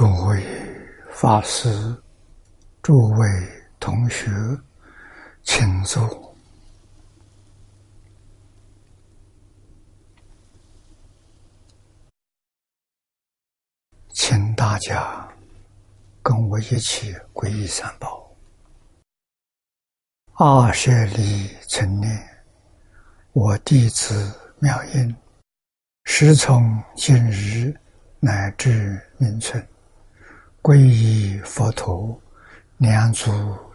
诸位法师、诸位同学，请坐，请大家跟我一起皈依三宝。阿舍利成念，我弟子妙音，时从今日乃至明存。皈依佛陀，两足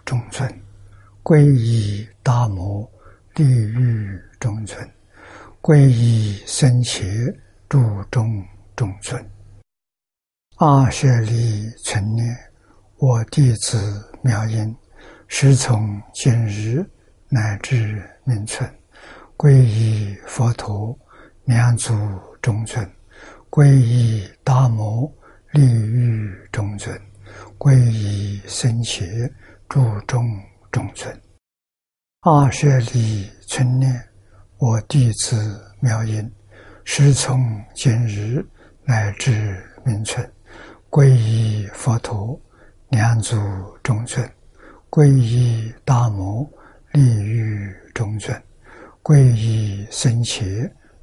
中尊；皈依大摩，地狱中尊；皈依僧伽，注中中尊。阿舍利存念，我弟子妙音，时从今日乃至明存，皈依佛陀，两足中尊；皈依大摩。利欲中尊，皈依僧伽，注中中尊。阿舍利存念，我弟子妙音，师从今日乃至明存，皈依佛陀，两足中尊；皈依大摩，利欲中尊；皈依僧伽，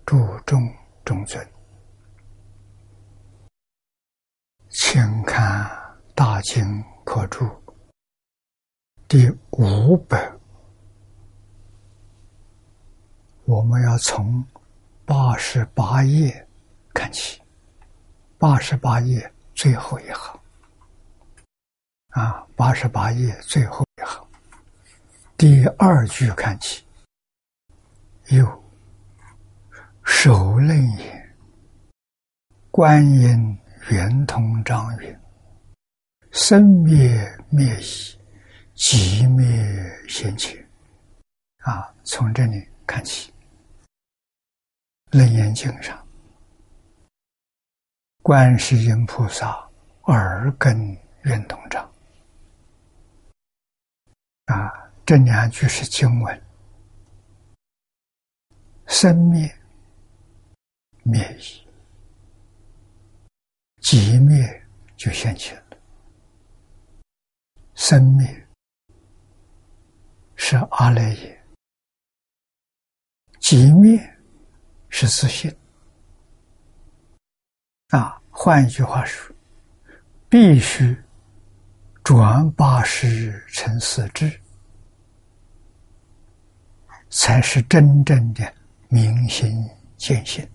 注中中尊。请看《大经科注》第五本，我们要从八十八页看起。八十八页最后一行，啊，八十八页最后一行，第二句看起。有首楞也，观音。圆通章云：“生灭灭已，即灭现前。”啊，从这里看起，《楞严经》上，观世音菩萨耳根圆通章。啊，这两句是经文：生灭灭已。即灭就现前了，生灭是阿赖耶，即灭是自信。啊，换一句话说，必须转八十成四智，才是真正的明心见性。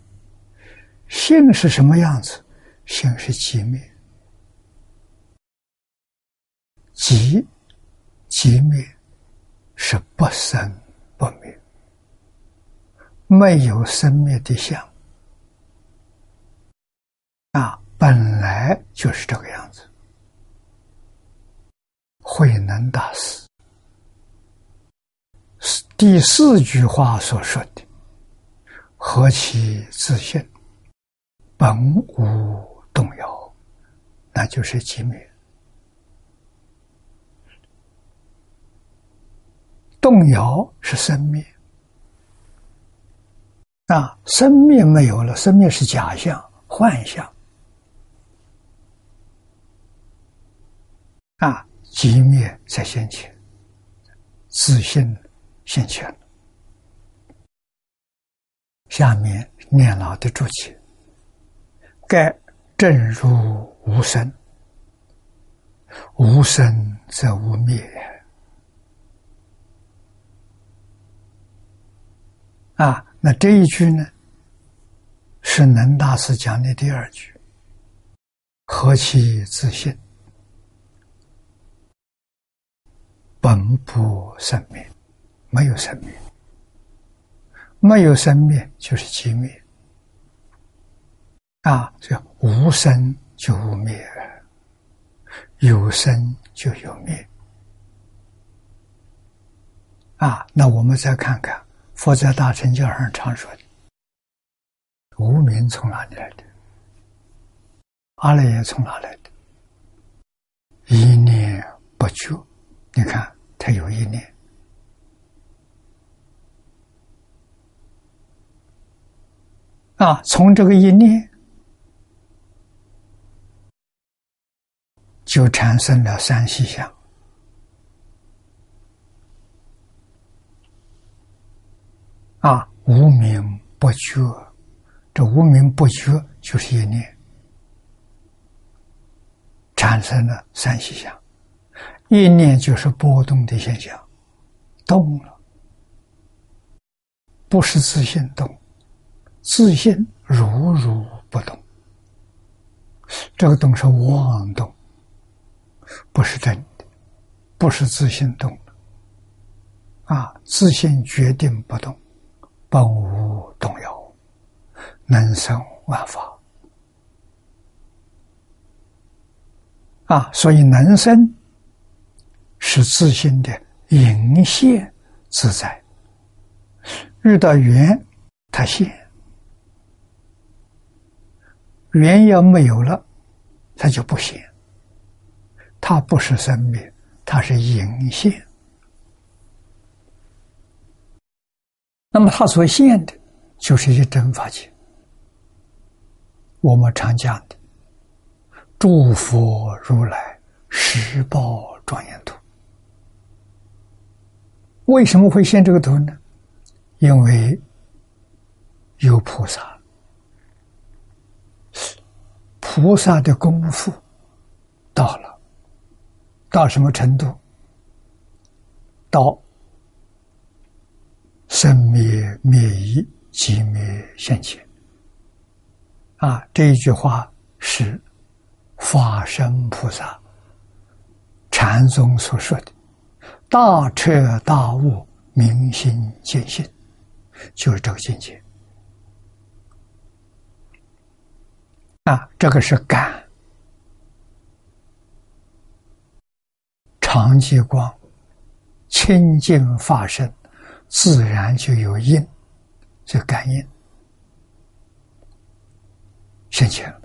性是什么样子？性是寂灭，寂寂灭是不生不灭，没有生灭的相啊，本来就是这个样子。慧能大师第四句话所说的“何其自信，本无”。动摇，那就是寂灭；动摇是生灭。啊，生灭没有了，生灭是假象、幻象。啊，寂灭在先前，自信现前。下面念老的注解，该。正如无生，无生则无灭。啊，那这一句呢，是能大师讲的第二句。何其自信，本不生灭，没有生灭，没有生灭就是寂灭。啊，叫无生就无灭，有生就有灭。啊，那我们再看看佛在大乘教上常说的“无名”从哪里来的？阿赖耶从哪来的？一念不觉，你看他有一念。啊，从这个一念。就产生了三细相。啊，无名不觉，这无名不觉就是一念产生了三细相，一念就是波动的现象，动了，不是自信动，自信如如不动，这个动是妄动，不是真的，不是自信动啊，自信决定不动。本无动摇，能生万法啊！所以能生是自信的隐现自在。遇到缘，它现；缘要没有了，它就不现。它不是生命，它是隐现。那么，他所现的，就是一真法界。我们常讲的“诸佛如来十报庄严图”，为什么会现这个图呢？因为有菩萨，菩萨的功夫到了，到什么程度？到。生灭灭已，即灭现前。啊，这一句话是法身菩萨禅宗所说的“大彻大悟，明心见性”，就是这个境界。啊，这个是感，常寂光，清净法身。自然就有因，就感应现前了。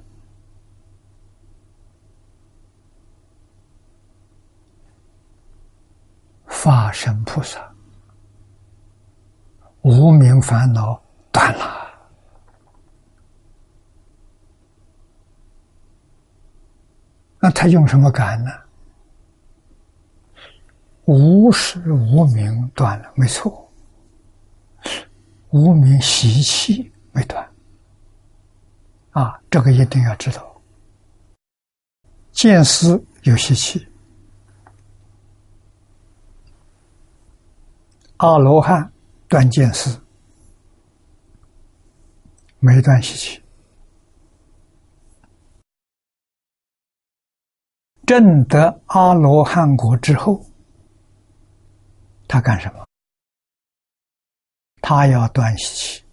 法身菩萨无名烦恼断了，那他用什么感呢？无始无明断了，没错。无名习气没断，啊，这个一定要知道。见思有习气，阿罗汉断见思，没断习气。证得阿罗汉果之后，他干什么？他要断习气，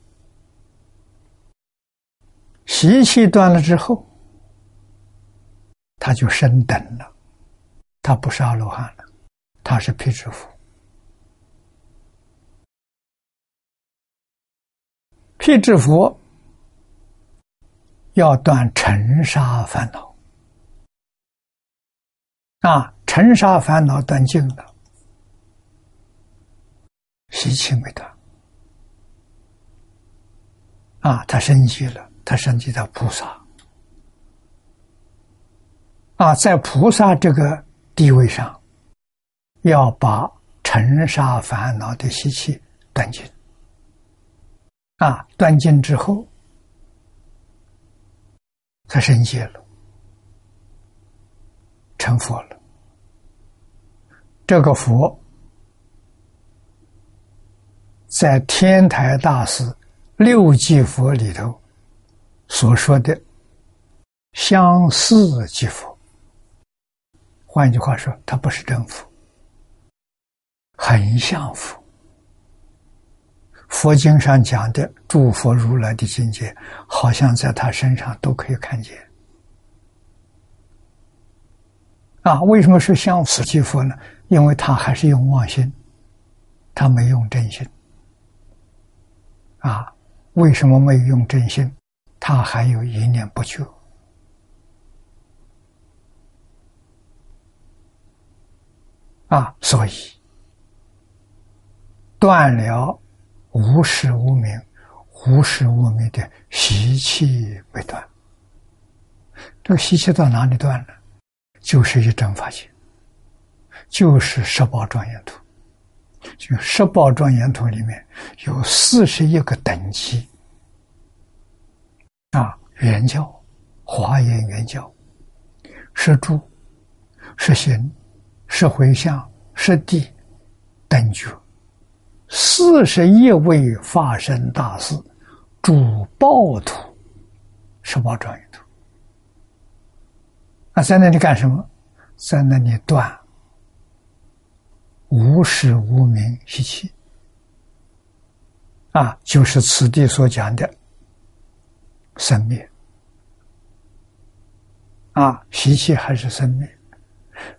习气断了之后，他就升等了。他不是阿罗汉了，他是辟支佛。辟支佛要断尘沙烦恼啊，尘沙烦恼断尽了，习气没断。啊，他升级了，他升级到菩萨。啊，在菩萨这个地位上，要把尘沙烦恼的习气断尽。啊，断尽之后，他升级了，成佛了。这个佛，在天台大师。六即佛里头所说的相似即佛，换句话说，它不是真佛，很像佛。佛经上讲的诸佛如来的境界，好像在他身上都可以看见。啊，为什么是相似即佛呢？因为他还是用妄心，他没用真心。啊。为什么没有用真心？他还有一念不觉啊，所以断了无始无明、无始无明的习气未断。这个习气到哪里断了？就是一真法性，就是十八庄严图。就十八庄严图里面有四十一个等级啊，圆教、华严圆教、十住、十行、十回向、十地等觉，四十一位法身大士主报图十八庄严图啊，在那里干什么？在那里断。无始无明习气，啊，就是此地所讲的生灭，啊，习气还是生灭，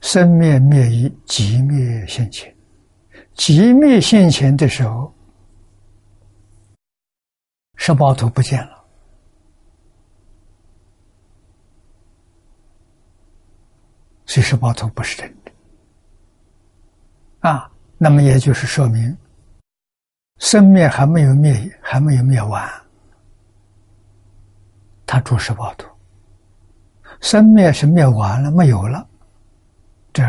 生灭灭于极灭现前，极灭现前的时候，十八图不见了，所以十八图不是真的。啊，那么也就是说明，生灭还没有灭，还没有灭完，他住十八度。生灭是灭完了，没有了，这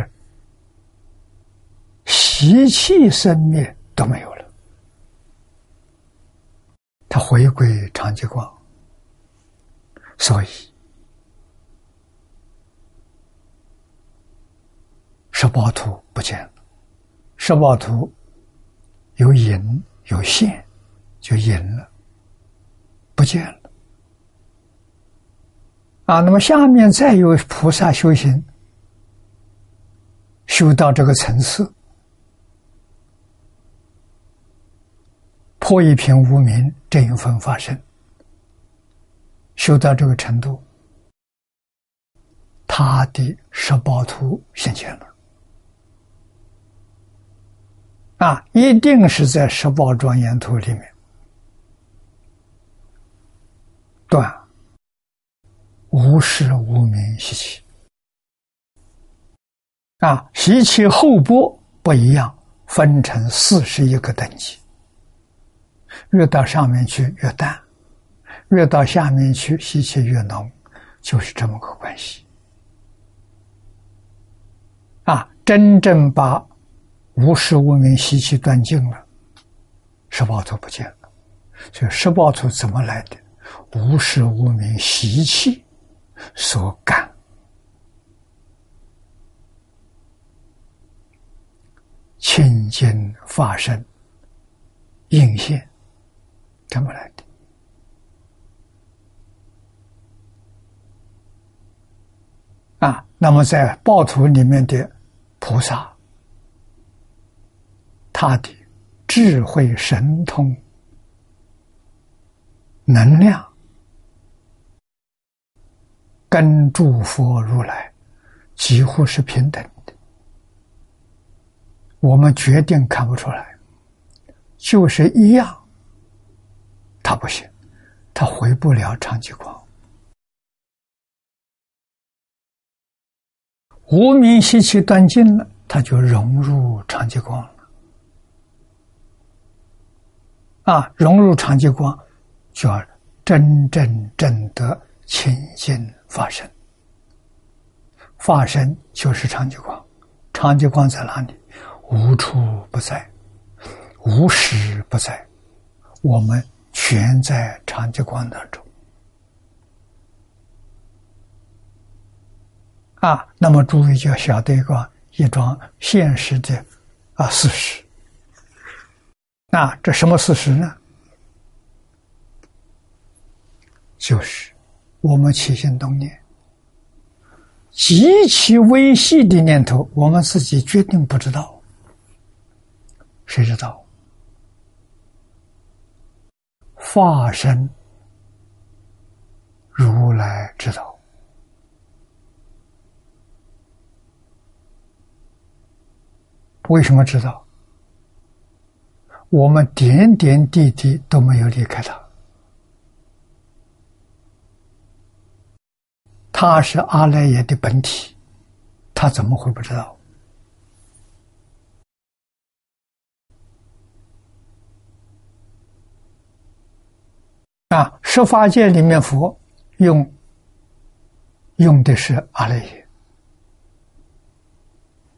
习气生灭都没有了，他回归长寂光，所以十八图不见了。十八图有隐有现，就隐了，不见了。啊，那么下面再有菩萨修行，修到这个层次，破一品无名，正一分发生，修到这个程度，他的十八图现前了。啊，一定是在十八庄严图里面断无始无明习气。啊，习气后波不一样，分成四十一个等级，越到上面去越淡，越到下面去习气越浓，就是这么个关系。啊，真正把。无始无明习气断尽了，十八图不见了。所以十八图怎么来的？无始无明习气所感，清净发生应现，怎么来的？啊，那么在报图里面的菩萨。他的智慧、神通、能量，跟诸佛如来几乎是平等的。我们决定看不出来，就是一样，他不行，他回不了长寂光。无名习气断尽了，他就融入长寂光了。啊，融入长寂光，就要真正正得清净法身。法身就是长寂光，长寂光在哪里？无处不在，无时不在，我们全在长寂光当中。啊，那么诸位就要晓得一个一桩现实的啊事实。那这什么事实呢？就是我们起心动念极其微细的念头，我们自己决定不知道，谁知道？化身如来知道，为什么知道？我们点点滴滴都没有离开他，他是阿赖耶的本体，他怎么会不知道？啊，十法界里面佛用用的是阿赖耶，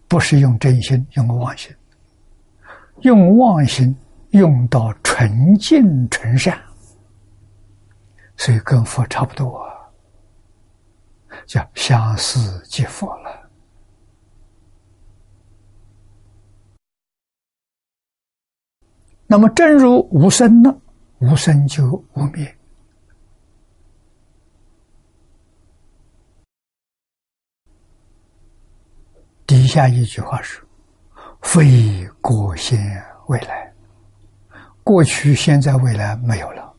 不是用真心，用妄心，用妄心用到纯净纯善，所以跟佛差不多，叫相思即佛了。那么正如无生呢？无生就无灭。底下一句话是：“非过现未来，过去、现在、未来没有了。”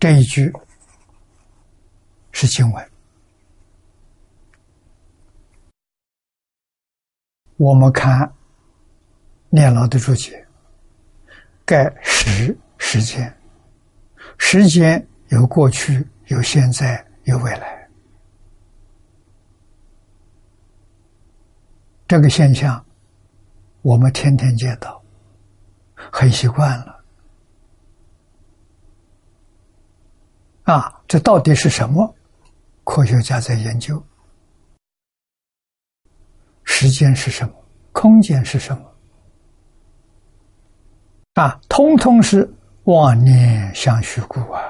这一句是经文。我们看念老的注解，盖时时间，时间。有过去，有现在，有未来。这个现象，我们天天见到，很习惯了。啊，这到底是什么？科学家在研究。时间是什么？空间是什么？啊，通通是妄念相续故啊。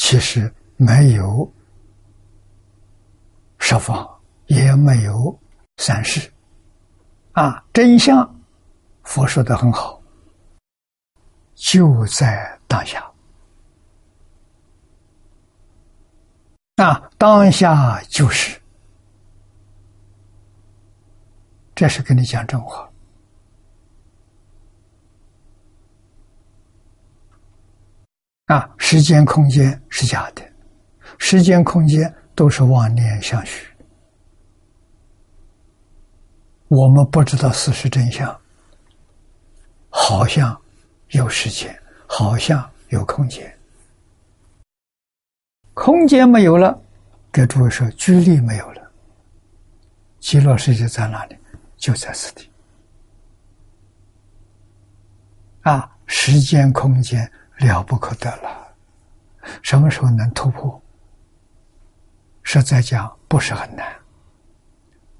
其实没有十方，也没有三世，啊，真相，佛说的很好，就在当下，啊，当下就是，这是跟你讲真话。啊，时间、空间是假的，时间、空间都是妄念相续。我们不知道事实真相，好像有时间，好像有空间，空间没有了，给诸位说，距离没有了，极乐世界在哪里？就在此地。啊，时间、空间。了不可得了，什么时候能突破？实在讲不是很难。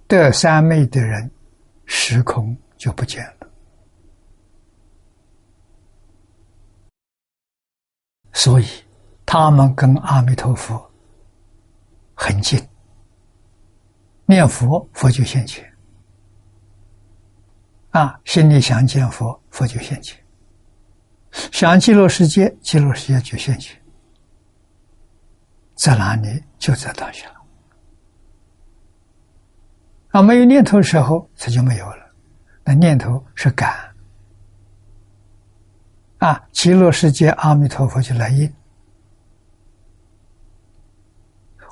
得三昧的人，时空就不见了。所以他们跟阿弥陀佛很近，念佛佛就现前，啊，心里想见佛，佛就现前。想极乐世界，极乐世界就现前，在哪里？就在当下。啊，没有念头的时候，它就没有了。那念头是感，啊，极乐世界阿弥陀佛就来应。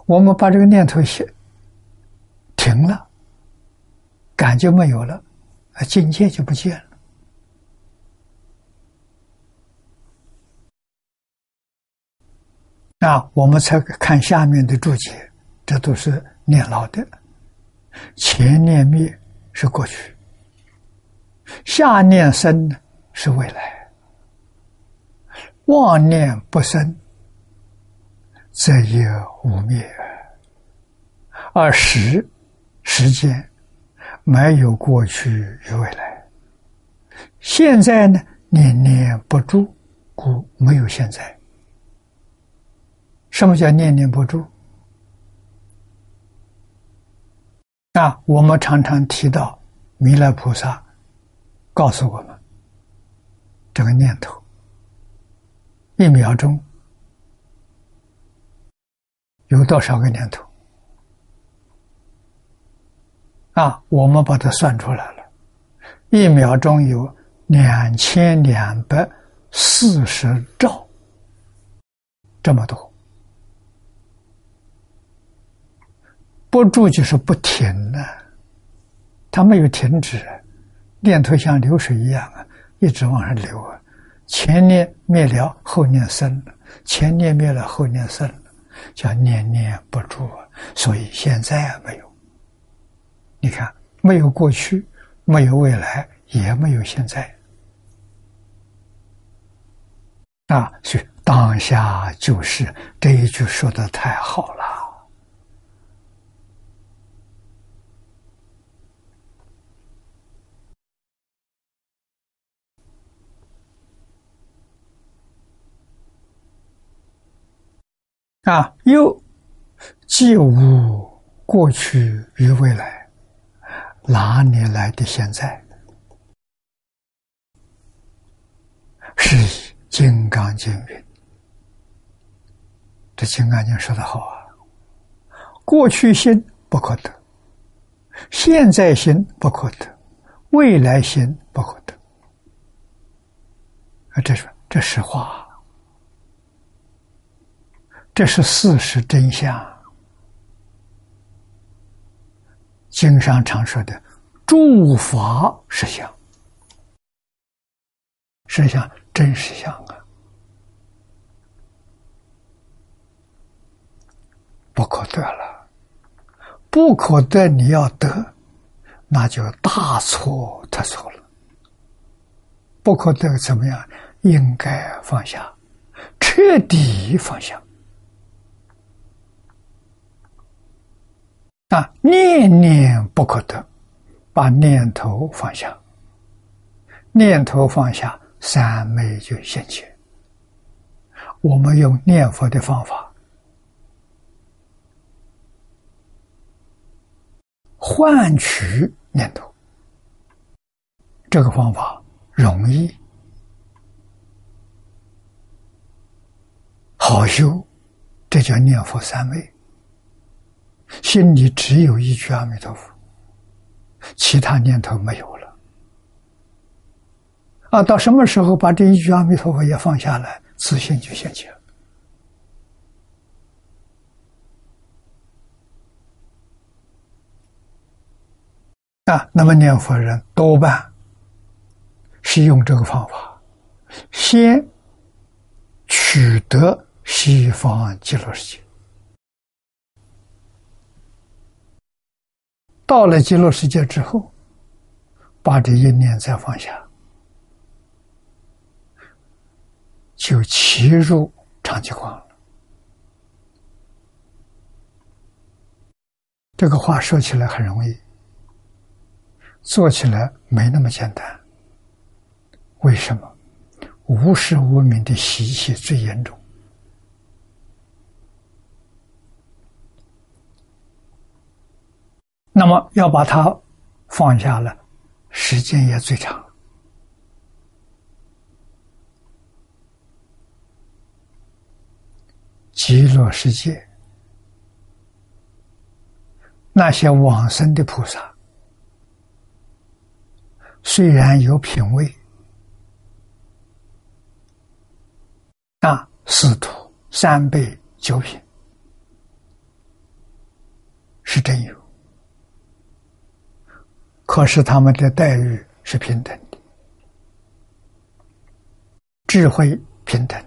我们把这个念头写停了，感就没有了，啊，境界就不见了。啊，我们才看下面的注解，这都是念老的。前念灭是过去，下念生是未来。妄念不生，则也无灭。而时时间没有过去与未来，现在呢念念不住，故没有现在。什么叫念念不住？啊，我们常常提到弥勒菩萨告诉我们，这个念头一秒钟有多少个念头？啊，我们把它算出来了，一秒钟有两千两百四十兆，这么多。不住就是不停的，它没有停止，念头像流水一样啊，一直往上流啊。前念灭了，后念生了；前念灭了，后念生了，叫念念不住啊。所以现在没有，你看，没有过去，没有未来，也没有现在。啊，是当下就是这一句说的太好了啊！又既无过去与未来，哪里来的现在？是。《金刚经》云：“这《金刚经》说的好啊，过去心不可得，现在心不可得，未来心不可得。啊，这是这实话，这是事实真相。经上常说的‘诸法实相’，实相。”真实相啊，不可得了，不可得，你要得，那就大错特错了。不可得怎么样？应该放下，彻底放下。啊，念念不可得，把念头放下，念头放下。三昧就现前。我们用念佛的方法换取念头，这个方法容易好修，这叫念佛三昧。心里只有一句阿弥陀佛，其他念头没有了。啊，到什么时候把这一句阿弥陀佛也放下来，自信就现起了。啊，那么念佛人多半是用这个方法，先取得西方极乐世界，到了极乐世界之后，把这一念再放下。就骑入长吉光了。这个话说起来很容易，做起来没那么简单。为什么？无始无明的习气最严重，那么要把它放下了，时间也最长。极乐世界，那些往生的菩萨，虽然有品位，那，四土三辈九品是真有，可是他们的待遇是平等的，智慧平等。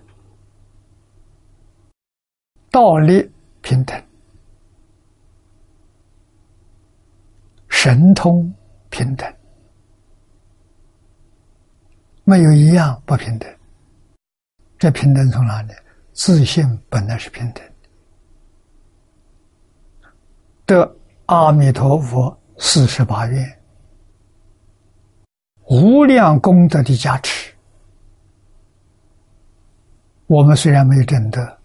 道力平等，神通平等，没有一样不平等。这平等从哪里？自信本来是平等得阿弥陀佛四十八愿，无量功德的加持，我们虽然没有证得。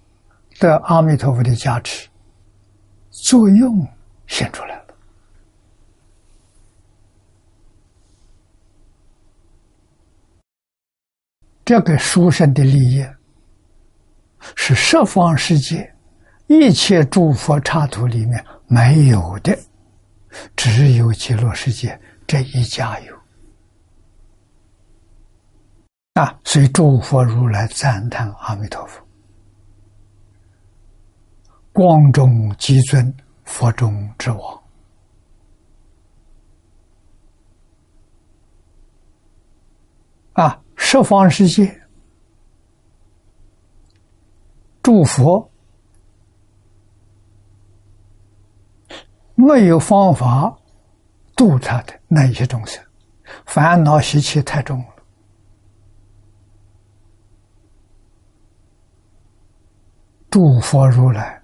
但阿弥陀佛的加持作用显出来了，这个殊胜的利益是十方世界一切诸佛刹土里面没有的，只有极乐世界这一家有啊！所以诸佛如来赞叹阿弥陀佛。光中极尊，佛中之王。啊，十方世界，诸佛没有方法度他的那些众生，烦恼习气太重了。诸佛如来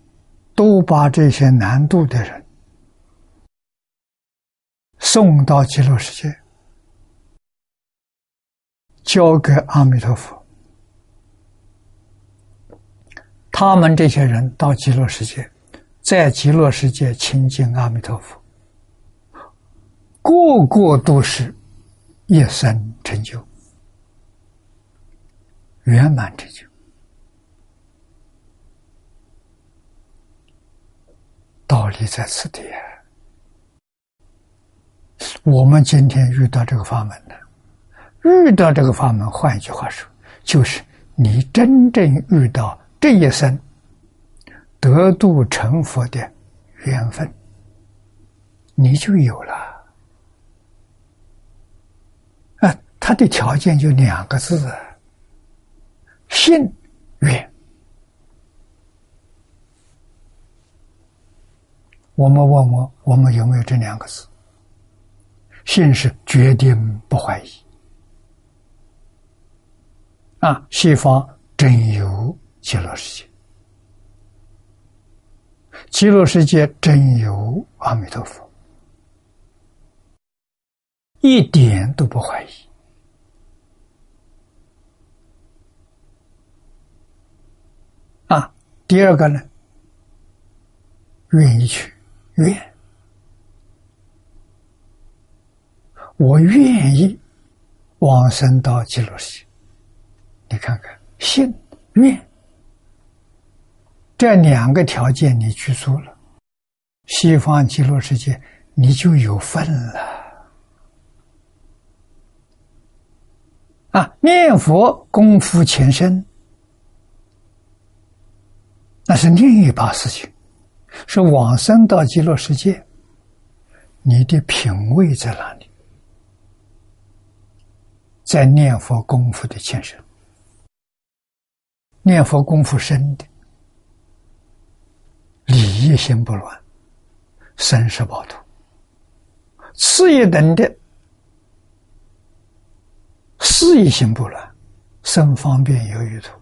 都把这些难度的人送到极乐世界，交给阿弥陀佛。他们这些人到极乐世界，在极乐世界亲近阿弥陀佛，个个都是一生成就，圆满成就。道理在此地。我们今天遇到这个法门呢，遇到这个法门，换一句话说，就是你真正遇到。这一生得度成佛的缘分，你就有了。啊，他的条件就两个字：信愿。我们问我，我们有没有这两个字？信是决定不怀疑。啊，西方真有。极乐世界，极乐世界真有阿弥陀佛，一点都不怀疑。啊，第二个呢，愿意去，愿，我愿意往生到极乐世界。你看看，信愿。这两个条件你去做了，西方极乐世界你就有份了。啊，念佛功夫前身，那是另一把事情，是往生到极乐世界，你的品位在哪里？在念佛功夫的前身，念佛功夫深的。礼一心不乱，生死宝图；次一等的事一心不乱，生方便有余图。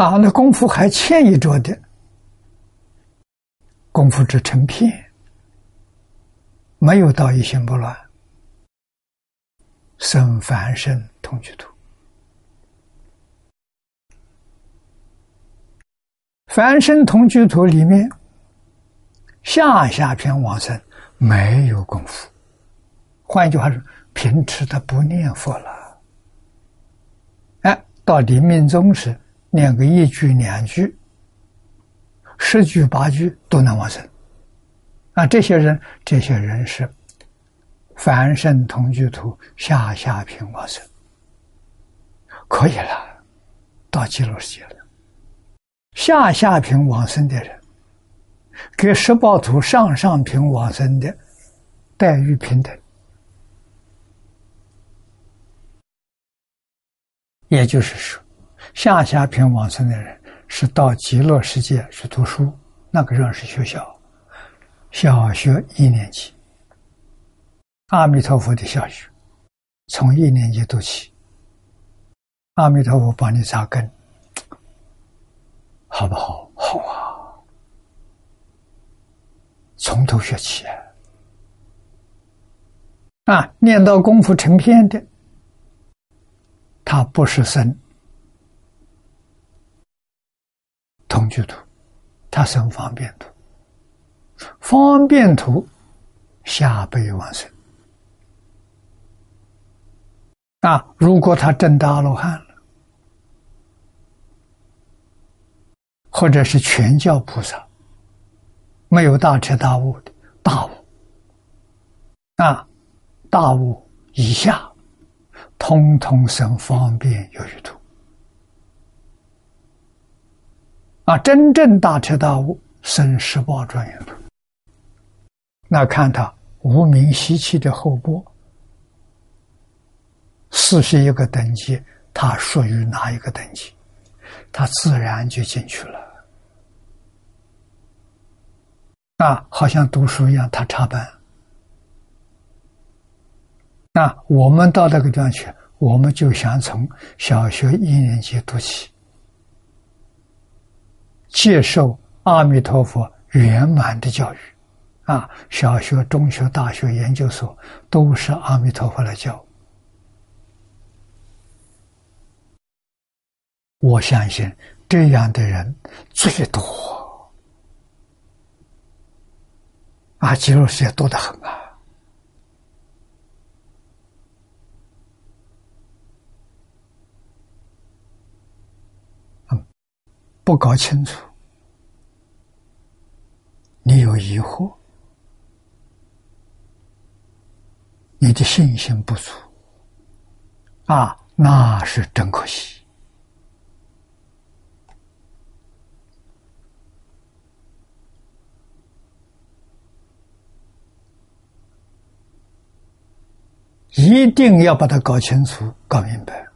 啊，那功夫还欠一着的，功夫只成片，没有到一心不乱，生凡身同居图。凡身同居图里面，下下篇往生没有功夫。换一句话说，平时他不念佛了。哎，到临命中时念个一句两句、十句八句都能往生。啊，这些人，这些人是凡圣同居土下下品往生，可以了，到极乐世界了。下下品往生的人，跟十报图上上品往生的待遇平等。也就是说，下下品往生的人是到极乐世界去读书，那个人是学校，小学一年级，阿弥陀佛的小学，从一年级读起，阿弥陀佛帮你扎根。好不好？好啊！从头学起啊！啊，念到功夫成片的，他不是僧同居图，他生方便图。方便图下辈往生啊！如果他真的阿罗汉了。或者是全教菩萨，没有大彻大悟的大悟啊，大悟以下，通通生方便有余土啊，真正大彻大悟生十报庄严图。那看他无名习气的后波，四十一个等级，他属于哪一个等级？他自然就进去了，啊，好像读书一样，他插班。那我们到那个地方去，我们就想从小学一年级读起，接受阿弥陀佛圆满的教育，啊，小学、中学、大学、研究所都是阿弥陀佛来教。我相信这样的人最多，啊，极乐世界多得很啊。不搞清楚，你有疑惑，你的信心不足，啊，那是真可惜。一定要把它搞清楚、搞明白。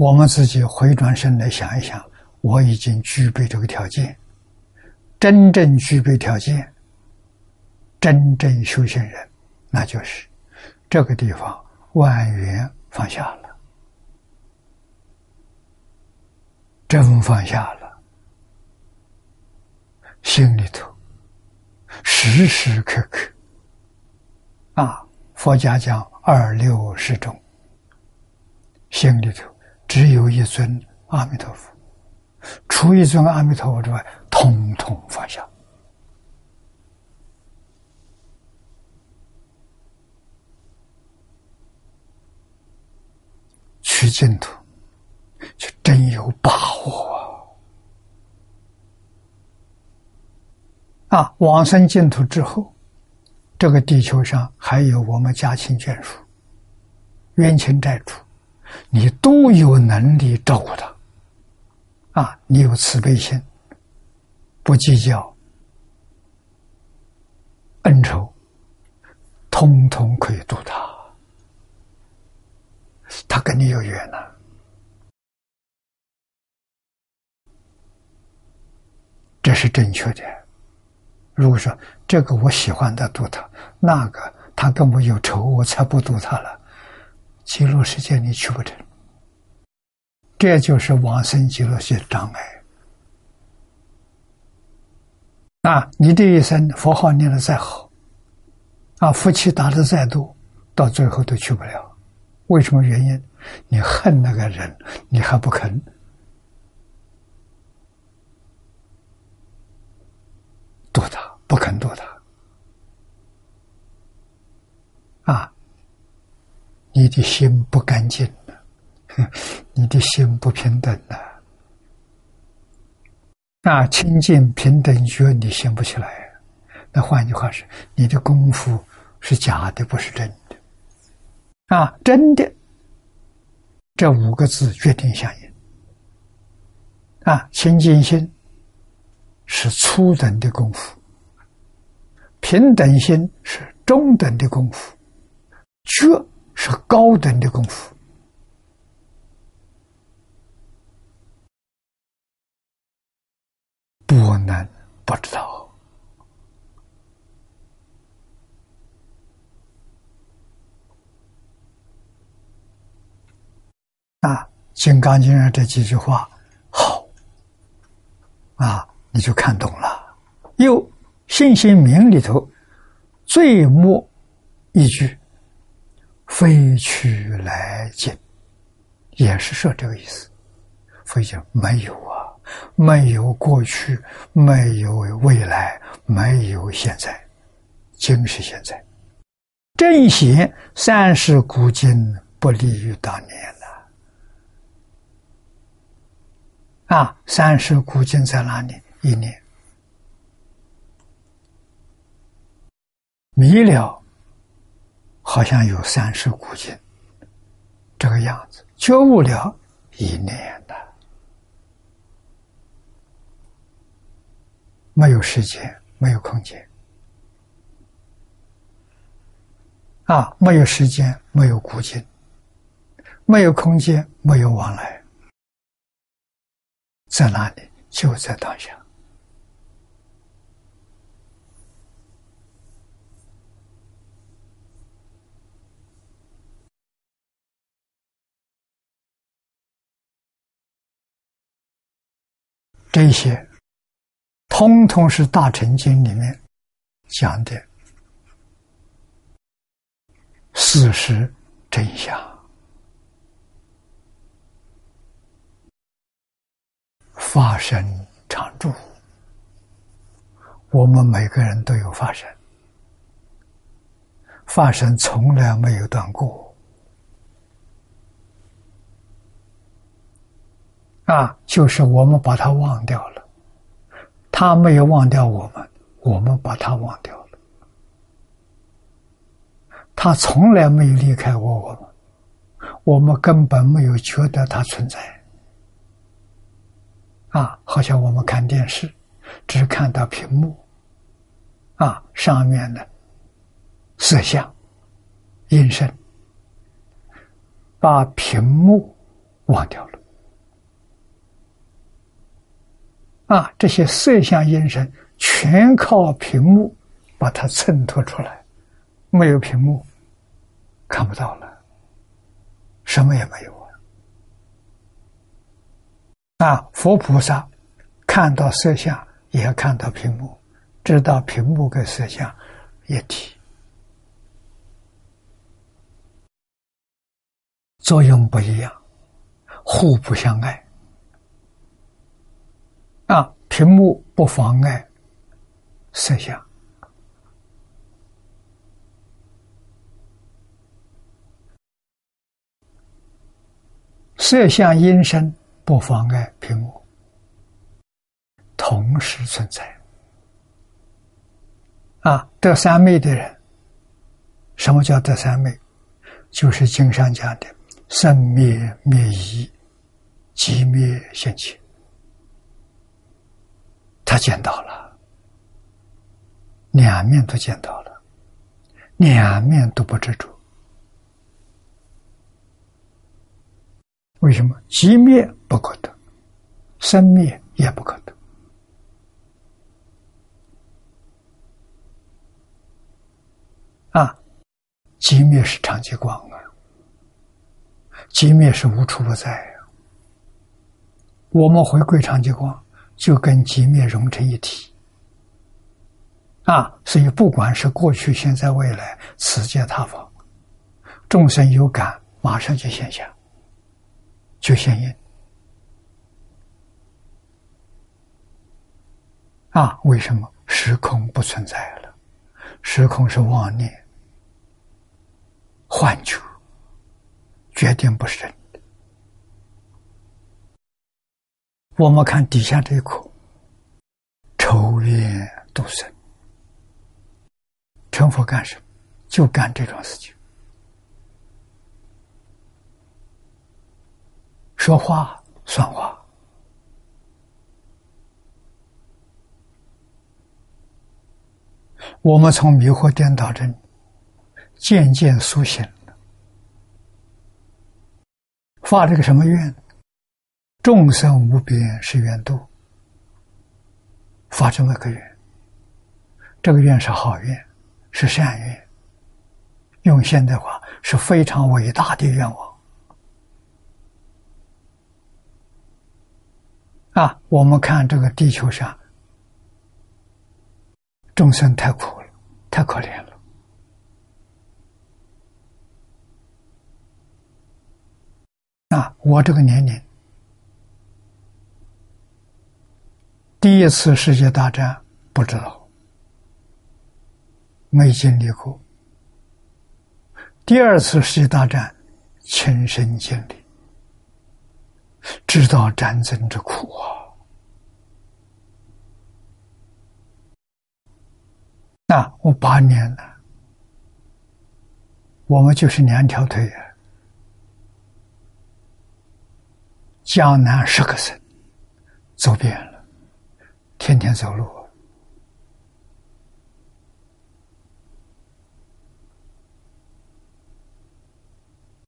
我们自己回转身来想一想，我已经具备这个条件，真正具备条件，真正修行人，那就是这个地方万缘放下了，真放下了，心里头时时刻刻。啊，佛家讲二六十种，心里头只有一尊阿弥陀佛，除一尊阿弥陀佛之外，统统放下。去净土，就真有把握啊！啊，往生净土之后。这个地球上还有我们家亲眷属、冤亲债主，你都有能力照顾他。啊，你有慈悲心，不计较恩仇，通通可以度他。他跟你有缘呐，这是正确的。如果说这个我喜欢的度他，那个他跟我有仇，我才不度他了。极乐世界你去不成，这就是往生极乐世界障碍。啊，你这一生佛号念的再好，啊，福气打的再多，到最后都去不了。为什么原因？你恨那个人，你还不肯。度他，不肯度他，啊！你的心不干净了，你的心不平等了，啊！清净平等觉你醒不起来，那换句话是，你的功夫是假的，不是真的，啊！真的，这五个字决定相应，啊！清净心。是初等的功夫，平等心是中等的功夫，觉是高等的功夫。不能不知道啊，《金刚经》上这几句话好啊。你就看懂了。又信心名里头最末一句“非去来进”，也是说这个意思。非讲没有啊，没有过去，没有未来，没有现在，今是现在。正显三世古今不利于当年了。啊，三世古今在哪里？一念迷了，好像有三世古今这个样子；觉悟了，一年的，没有时间，没有空间啊，没有时间，没有古今，没有空间，没有往来，在哪里？就在当下。这些，通通是《大乘经》里面讲的事实真相，发生常住。我们每个人都有发生，发生从来没有断过。啊，就是我们把它忘掉了，他没有忘掉我们，我们把他忘掉了。他从来没有离开过我们，我们根本没有觉得他存在。啊，好像我们看电视，只看到屏幕，啊，上面的色相、音声，把屏幕忘掉了。啊，这些色相音声全靠屏幕把它衬托出来，没有屏幕看不到了，什么也没有啊！啊，佛菩萨看到色相也看到屏幕，知道屏幕跟色相一体，作用不一样，互不相爱。屏幕不妨碍色相，色相音声不妨碍屏幕，同时存在。啊，得三昧的人，什么叫得三昧？就是经上讲的生灭灭异，即灭现前。他见到了，两面都见到了，两面都不执着。为什么？即灭不可得，生灭也不可得。啊，即灭是长期光啊，即灭是无处不在啊。我们回归长期光。就跟寂灭融成一体，啊！所以不管是过去、现在、未来，此界他方，众生有感，马上就现象，就现应。啊！为什么时空不存在了？时空是妄念、幻觉，决定不是真。我们看底下这一口，抽烟度生，成佛干什么？就干这种事情。说话算话，我们从迷惑颠倒中渐渐苏醒了，发这个什么愿？众生无边是愿度，发这么个愿，这个愿是好愿，是善愿，用现代话是非常伟大的愿望。啊，我们看这个地球上，众生太苦了，太可怜了。啊，我这个年龄。第一次世界大战不知道，没经历过。第二次世界大战亲身经历，知道战争之苦啊！那我八年了，我们就是两条腿啊，江南十个省走遍了。天天走路，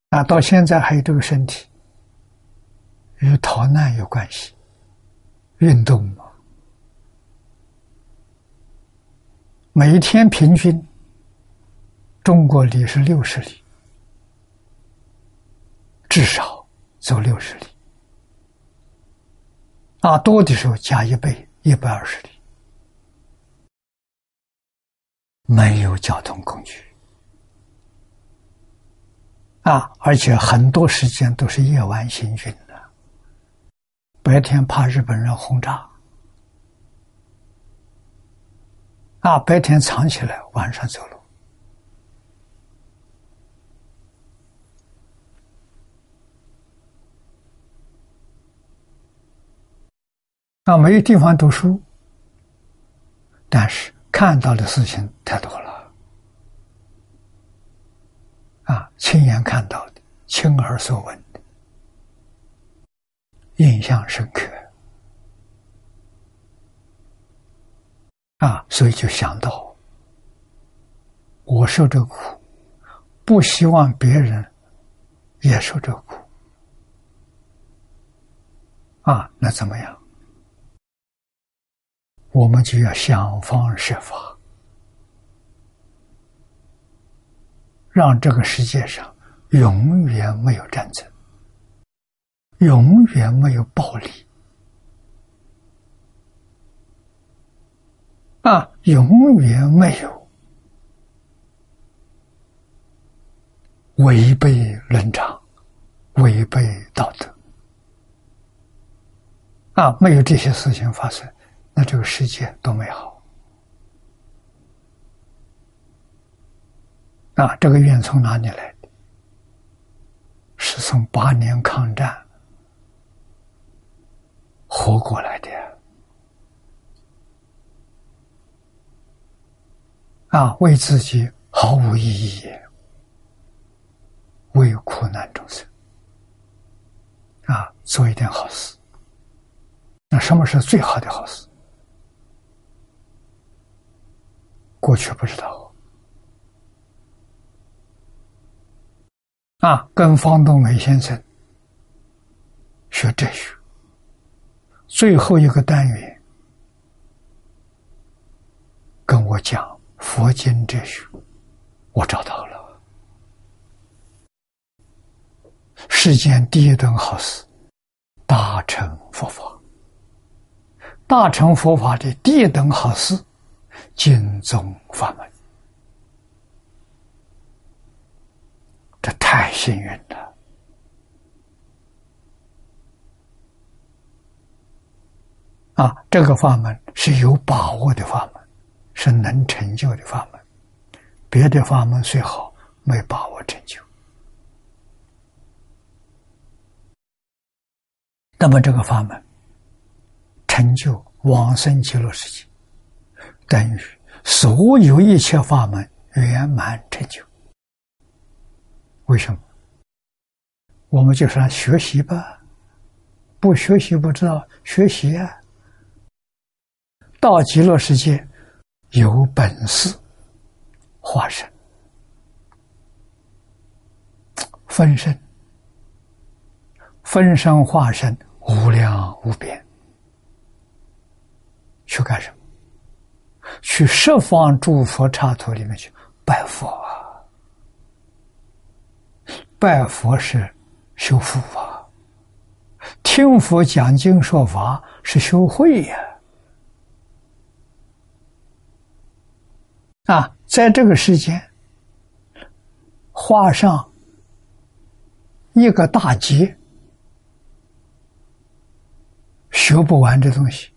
啊，到现在还有这个身体，与逃难有关系，运动嘛，每天平均中国里是六十里，至少走六十里，啊，多的时候加一倍，一百二十里。没有交通工具。啊，而且很多时间都是夜晚行军的，白天怕日本人轰炸。啊，白天藏起来，晚上走了。啊，没有地方读书，但是。看到的事情太多了，啊，亲眼看到的，亲耳所闻的，印象深刻，啊，所以就想到，我受这苦，不希望别人也受这苦，啊，那怎么样？我们就要想方设法，让这个世界上永远没有战争，永远没有暴力，啊，永远没有违背伦常、违背道德，啊，没有这些事情发生。那这个世界多美好啊！这个愿从哪里来的？是从八年抗战活过来的啊！为自己毫无意义，为苦难众生啊，做一点好事。那什么是最好的好事？过去不知道啊，跟方东梅先生学哲学，最后一个单元跟我讲佛经哲学，我找到了世间第一等好事——大乘佛法。大乘佛法的第一等好事。经宗法门，这太幸运了啊！这个法门是有把握的法门，是能成就的法门。别的法门虽好，没把握成就。那么这个法门成就往生极乐世界。等于所有一切法门圆满成就。为什么？我们就说学习吧，不学习不知道学习啊。到极乐世界有本事化身、分身、分身化身无量无边，去干什么？去十方诸佛刹土里面去拜佛啊！拜佛是修福啊，听佛讲经说法是修慧呀！啊，在这个世间画上一个大结，学不完这东西。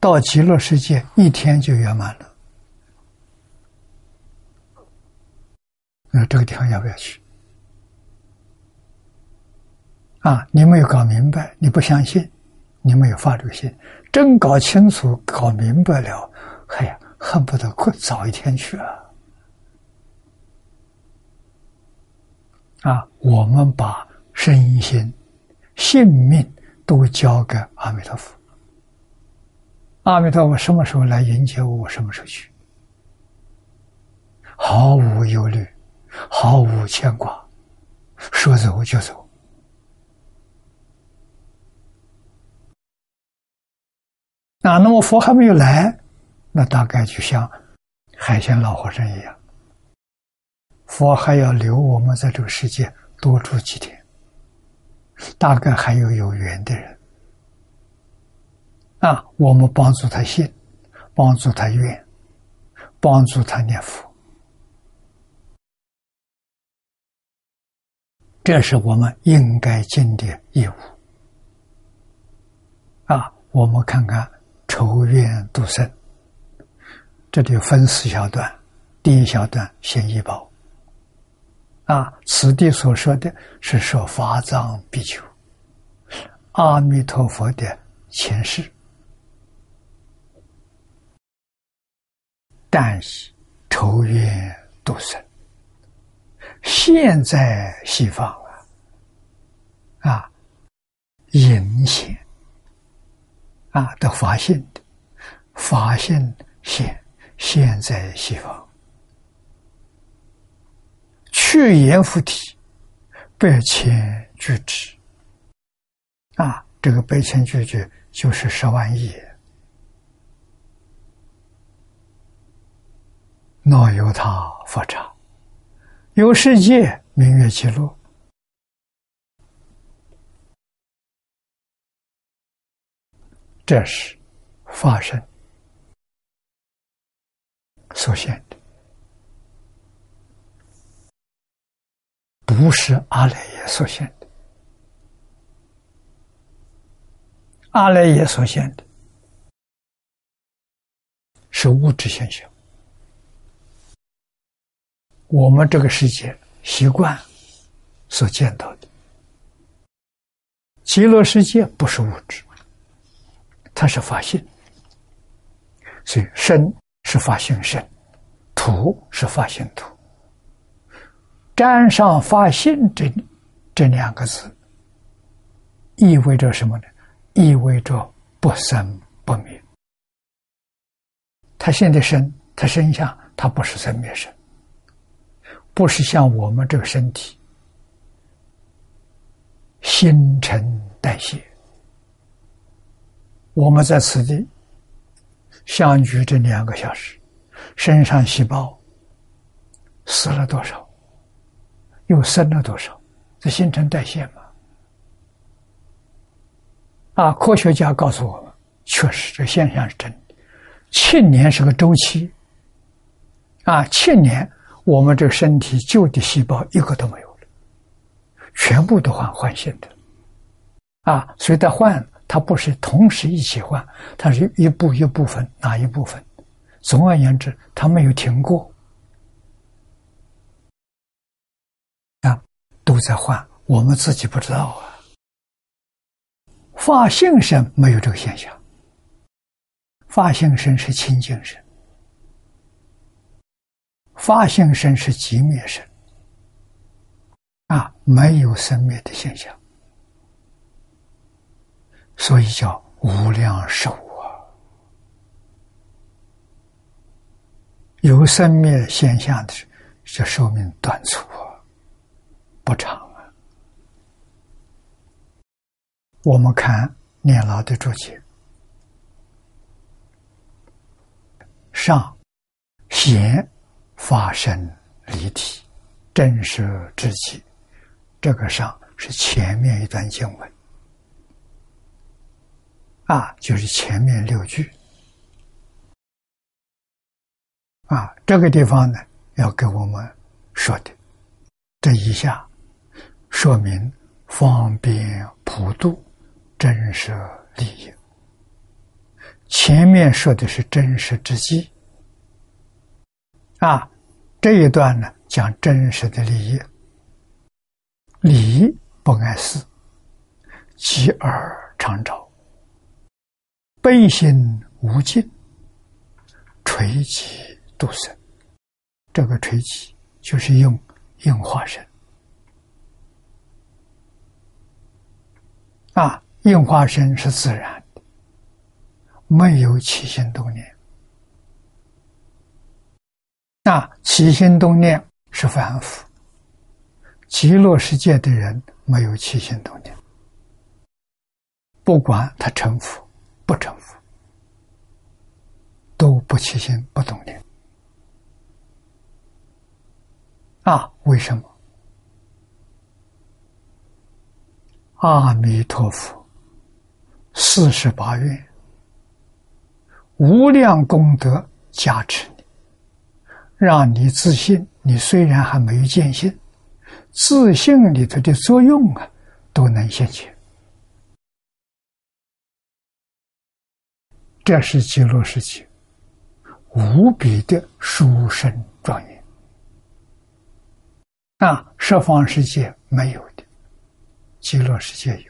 到极乐世界一天就圆满了，那这个地方要不要去？啊，你没有搞明白，你不相信，你没有发这个心，真搞清楚、搞明白了，哎呀，恨不得快早一天去啊！啊，我们把身心、性命都交给阿弥陀佛。阿弥陀佛什么时候来迎接我？我什么时候去？毫无忧虑，毫无牵挂，说走就走。啊，那么佛还没有来，那大概就像海鲜老和尚一样，佛还要留我们在这个世界多住几天，大概还有有缘的人。啊，我们帮助他信，帮助他愿，帮助他念佛，这是我们应该尽的义务。啊，我们看看仇怨度生，这里分四小段，第一小段先一报。啊，此地所说的是说法藏比丘阿弥陀佛的前世。但以筹愿度生，现在西方啊，啊，隐显啊的发现的发现现现在西方，去言附体，百千俱之啊，这个百千俱之就是十万亿。那由他佛刹，有世界明月记录，这是发生。所现的，不是阿赖耶所现的。阿赖耶所现的，是物质现象。我们这个世界习惯所见到的极乐世界不是物质，它是法性，所以身是法性身，土是法性土，沾上法性这这两个字，意味着什么呢？意味着不生不灭。他现在生，他生下，他不是生灭生。不是像我们这个身体，新陈代谢。我们在此地相聚这两个小时，身上细胞死了多少，又生了多少，这新陈代谢嘛？啊，科学家告诉我们，确实这现象是真的。千年是个周期，啊，千年。我们这个身体旧的细胞一个都没有了，全部都换换新的，啊，所以它换，它不是同时一起换，它是一步一部分哪一部分？总而言之，它没有停过，啊，都在换，我们自己不知道啊。发性身没有这个现象，发性身是清净身。发性身是寂灭身，啊，没有生灭的现象，所以叫无量寿啊。有生灭现象的，这寿命短促啊，不长啊。我们看念老的注解，上贤。发生离体，真实之际，这个上是前面一段经文。啊，就是前面六句。啊，这个地方呢要给我们说的，这一下说明方便普度真实利益，前面说的是真实之机。啊，这一段呢讲真实的利益，理不碍事，积而常照，悲心无尽，垂其度生。这个垂其就是用应化身啊，应化身是自然的，没有起心动念。那起心动念是凡夫，极乐世界的人没有起心动念，不管他成佛不成佛，都不起心不动念。啊，为什么？阿弥陀佛，四十八愿无量功德加持，让你自信。你虽然还没有见性，自信里头的作用啊，都能现前。这是极乐世界无比的殊胜庄严，那，十方世界没有的，极乐世界有。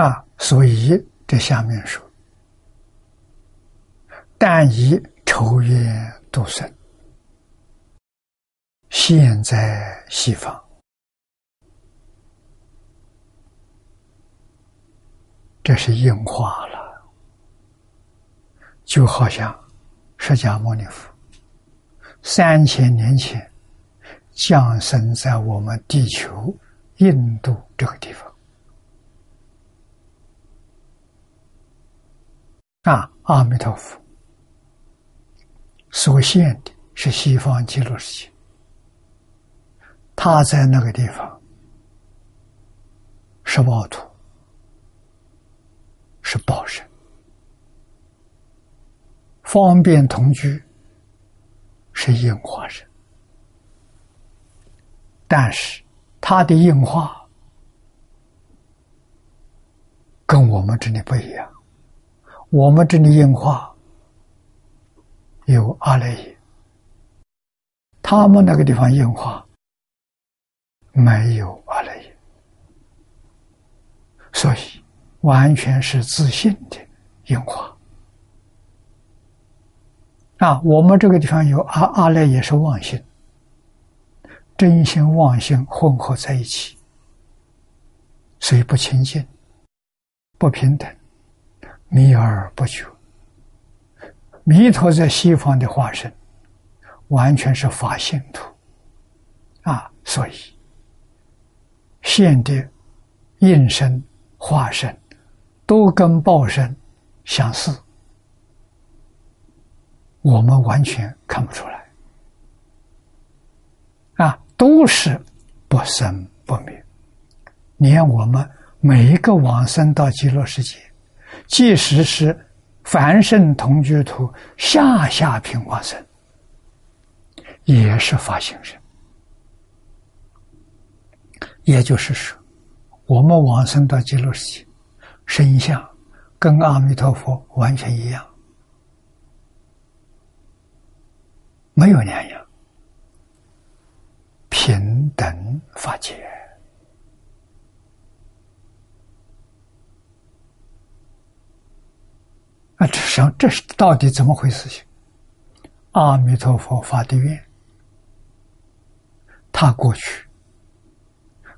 啊，所以这下面说，但以仇怨度生，现在西方，这是硬化了，就好像释迦牟尼佛三千年前降生在我们地球印度这个地方。啊，阿弥陀佛所现的是西方极乐世界，他在那个地方是宝土，是宝神，方便同居，是应化人，但是他的应化跟我们这里不一样。我们这里硬化有阿赖耶，他们那个地方硬化没有阿赖耶，所以完全是自信的硬化。啊，我们这个地方有阿阿赖耶是妄心，真心妄心混合在一起，所以不清净，不平等。迷而不觉，弥陀在西方的化身，完全是法性土，啊，所以现的应身化身都跟报身相似，我们完全看不出来，啊，都是不生不灭，连我们每一个往生到极乐世界。即使是凡圣同居土下下品往生，也是发行人。也就是说，我们往生到极乐世界，身相跟阿弥陀佛完全一样，没有两样，平等法界。啊，这上这是到底怎么回事？情阿弥陀佛发的愿，他过去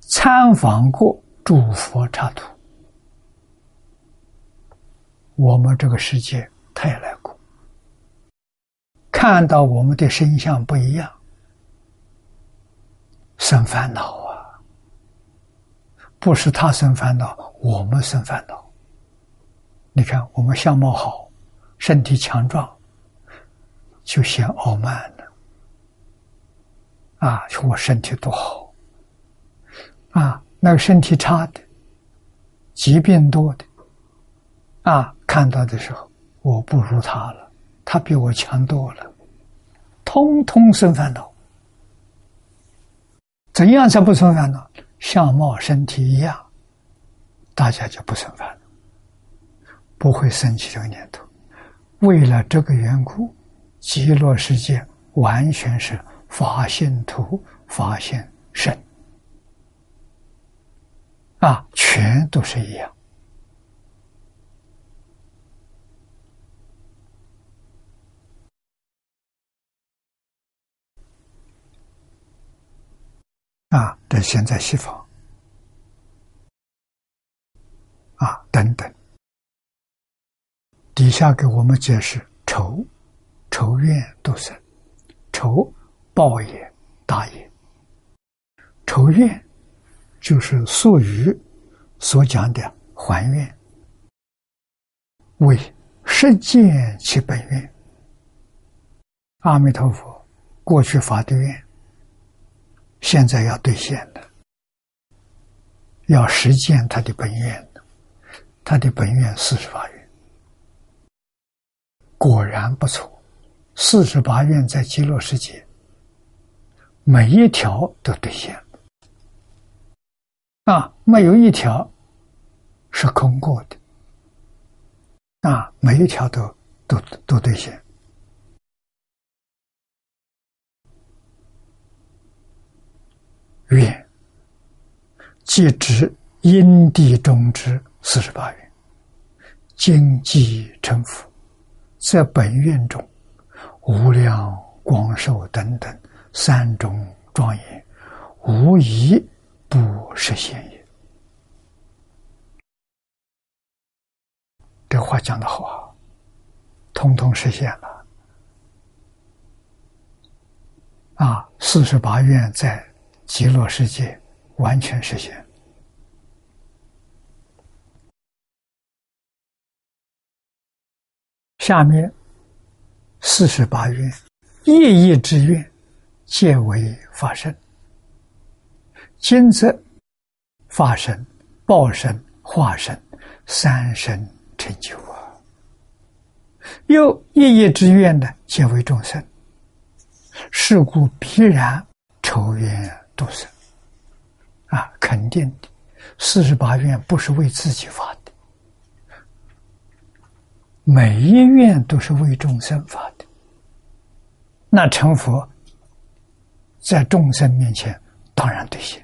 参访过诸佛刹土，我们这个世界他也来过，看到我们的身相不一样，生烦恼啊！不是他生烦恼，我们生烦恼。你看，我们相貌好，身体强壮，就显傲慢了。啊，说我身体多好，啊，那个身体差的、疾病多的，啊，看到的时候，我不如他了，他比我强多了，通通生烦恼。怎样才不生烦恼？相貌、身体一样，大家就不生烦恼。不会生起这个念头。为了这个缘故，极乐世界完全是法性土、法性身，啊，全都是一样。啊，这现在西方，啊，等等。底下给我们解释仇，仇怨都生，仇报也大也。仇怨就是属于所讲的还愿，为实践其本愿。阿弥陀佛，过去发的愿，现在要兑现的，要实践他的本愿他的本愿四十八愿，果然不错。四十八愿在极乐世界，每一条都兑现啊，没有一条是空过的，啊，每一条都都都兑现。愿即指因地中之四十八愿，经济成佛，在本愿中。无量光寿等等三种庄严，无一不实现也。这话讲的好啊，通通实现了。啊，四十八愿在极乐世界完全实现。下面。四十八愿，一一之愿，皆为法身。今则法身、报身、化身三身成就啊！又一一之愿呢，皆为众生。是故必然愁愿度生啊！肯定的，四十八愿不是为自己发的。每一愿都是为众生发的，那成佛在众生面前当然兑现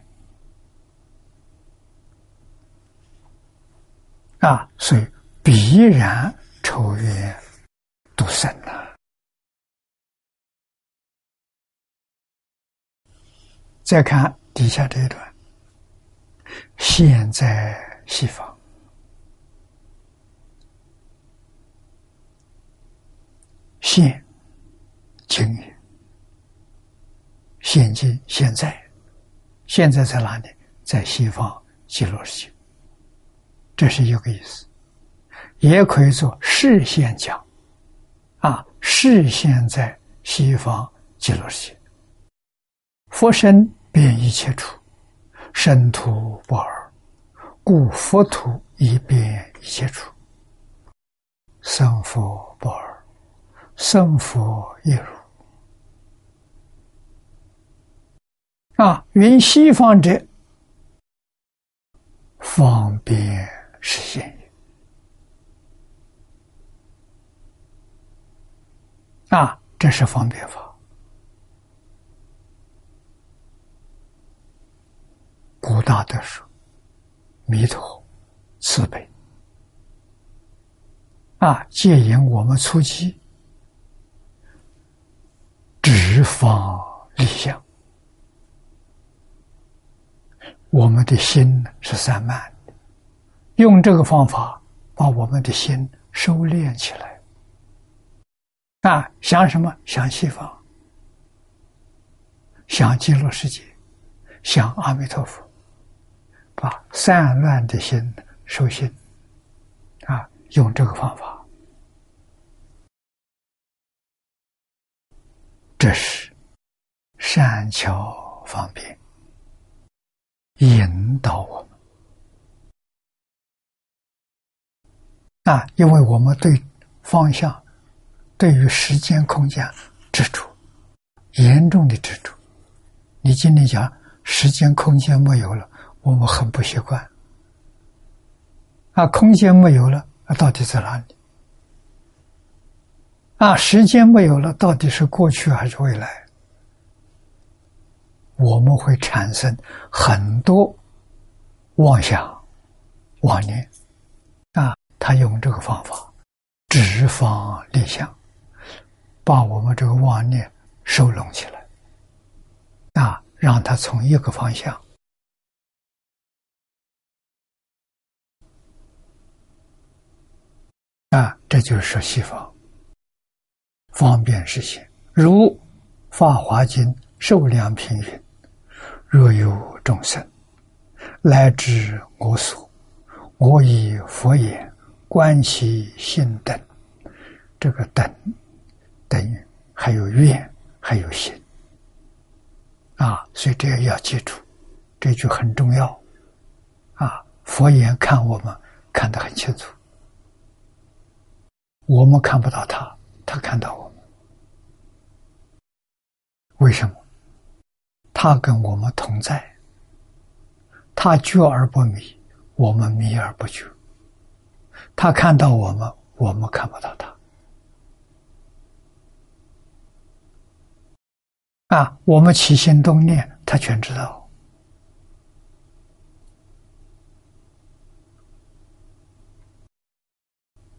啊，所以必然超越度生了。再看底下这一段，现在西方。现，今也。现今现在，现在在哪里？在西方极乐世界。这是一个意思，也可以做视现讲，啊，视现在西方极乐世界。佛身遍一切处，身土不二，故佛土亦遍一切处，生佛不二。生佛一如啊，云西方者方便实现啊，这是方便法。古大德说：“弥陀慈悲啊，戒引我们出击。”十方立相，我们的心是散漫的，用这个方法把我们的心收敛起来。啊，想什么？想西方，想极乐世界，想阿弥陀佛，把散乱的心收心。啊，用这个方法。这是善巧方便引导我们啊，因为我们对方向、对于时间、空间执着，严重的执着。你今天讲时间、空间没有了，我们很不习惯。啊，空间没有了，那到底在哪里？啊，时间没有了，到底是过去还是未来？我们会产生很多妄想、妄念。啊，他用这个方法，直方立相，把我们这个妄念收拢起来。啊，让他从一个方向。啊，这就是西方。方便实现，如《法华经》受量品云：“若有众生来至我所，我以佛眼，观其心等，这个等等于还有愿，还有心。啊，所以这个要记住，这句很重要。啊。佛眼看我们看得很清楚，我们看不到他，他看到我，为什么？他跟我们同在，他觉而不迷。我们迷而不觉，他看到我们，我们看不到他。啊，我们起心动念，他全知道。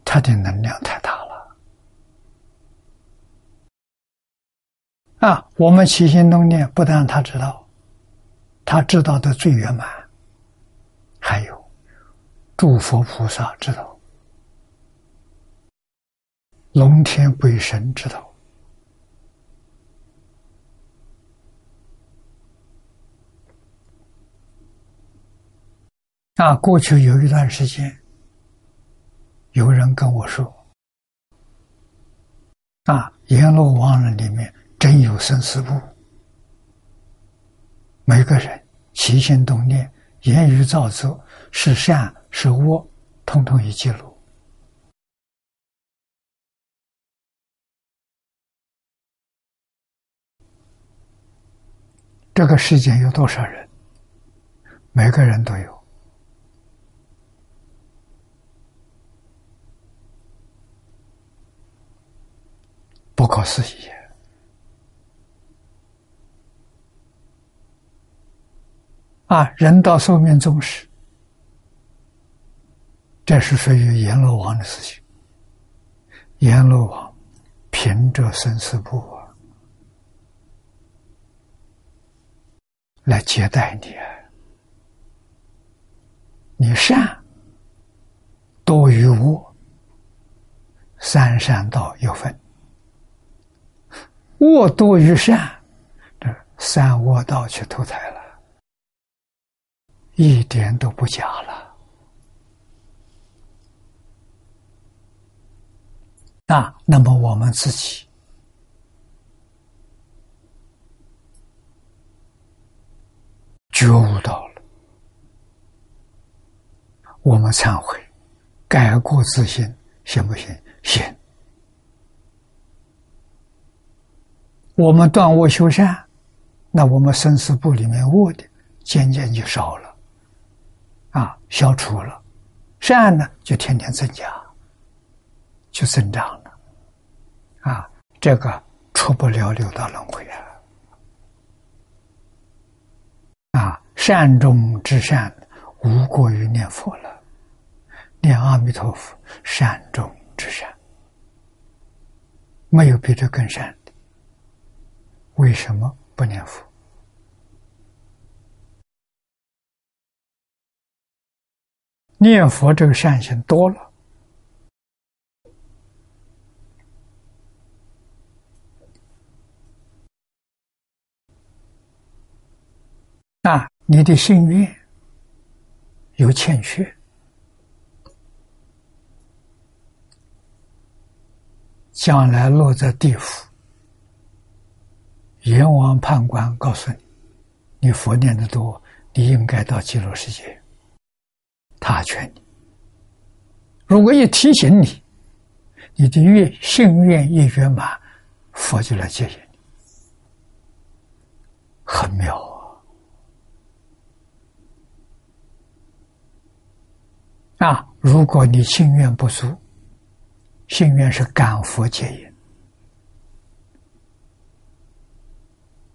他的能量太大了。啊，我们起心动念，不但他知道，他知道的最圆满，还有。诸佛菩萨知道，龙天鬼神知道。啊，过去有一段时间，有人跟我说：“啊，阎罗王人里面真有生死簿，每个人起心动念、言语造作是善。”是恶，通通一记录。这个世界有多少人？每个人都有，不可思议啊！人到寿命终时。这是属于阎罗王的事情。阎罗王凭着生死簿啊，来接待你啊。你善多于恶，三善道有分；恶多于善，这三恶道去投胎了，一点都不假了。啊，那么我们自己觉悟到了，我们忏悔、改过自新，行不行？行。我们断恶修善，那我们生死簿里面恶的渐渐就少了，消除了，善呢就天天增加。就增长了，啊，这个出不了六道轮回啊！啊，善中之善，无过于念佛了。念阿弥陀佛，善中之善，没有比这更善的。为什么不念佛？念佛这个善行多了。啊，你的心愿有欠缺，将来落在地府，阎王判官告诉你，你佛念的多，你应该到极乐世界。他劝你，如果一提醒你，你的愿心愿一圆满，佛就来接引你，很妙。啊！啊如果你心愿不足，心愿是感佛接引。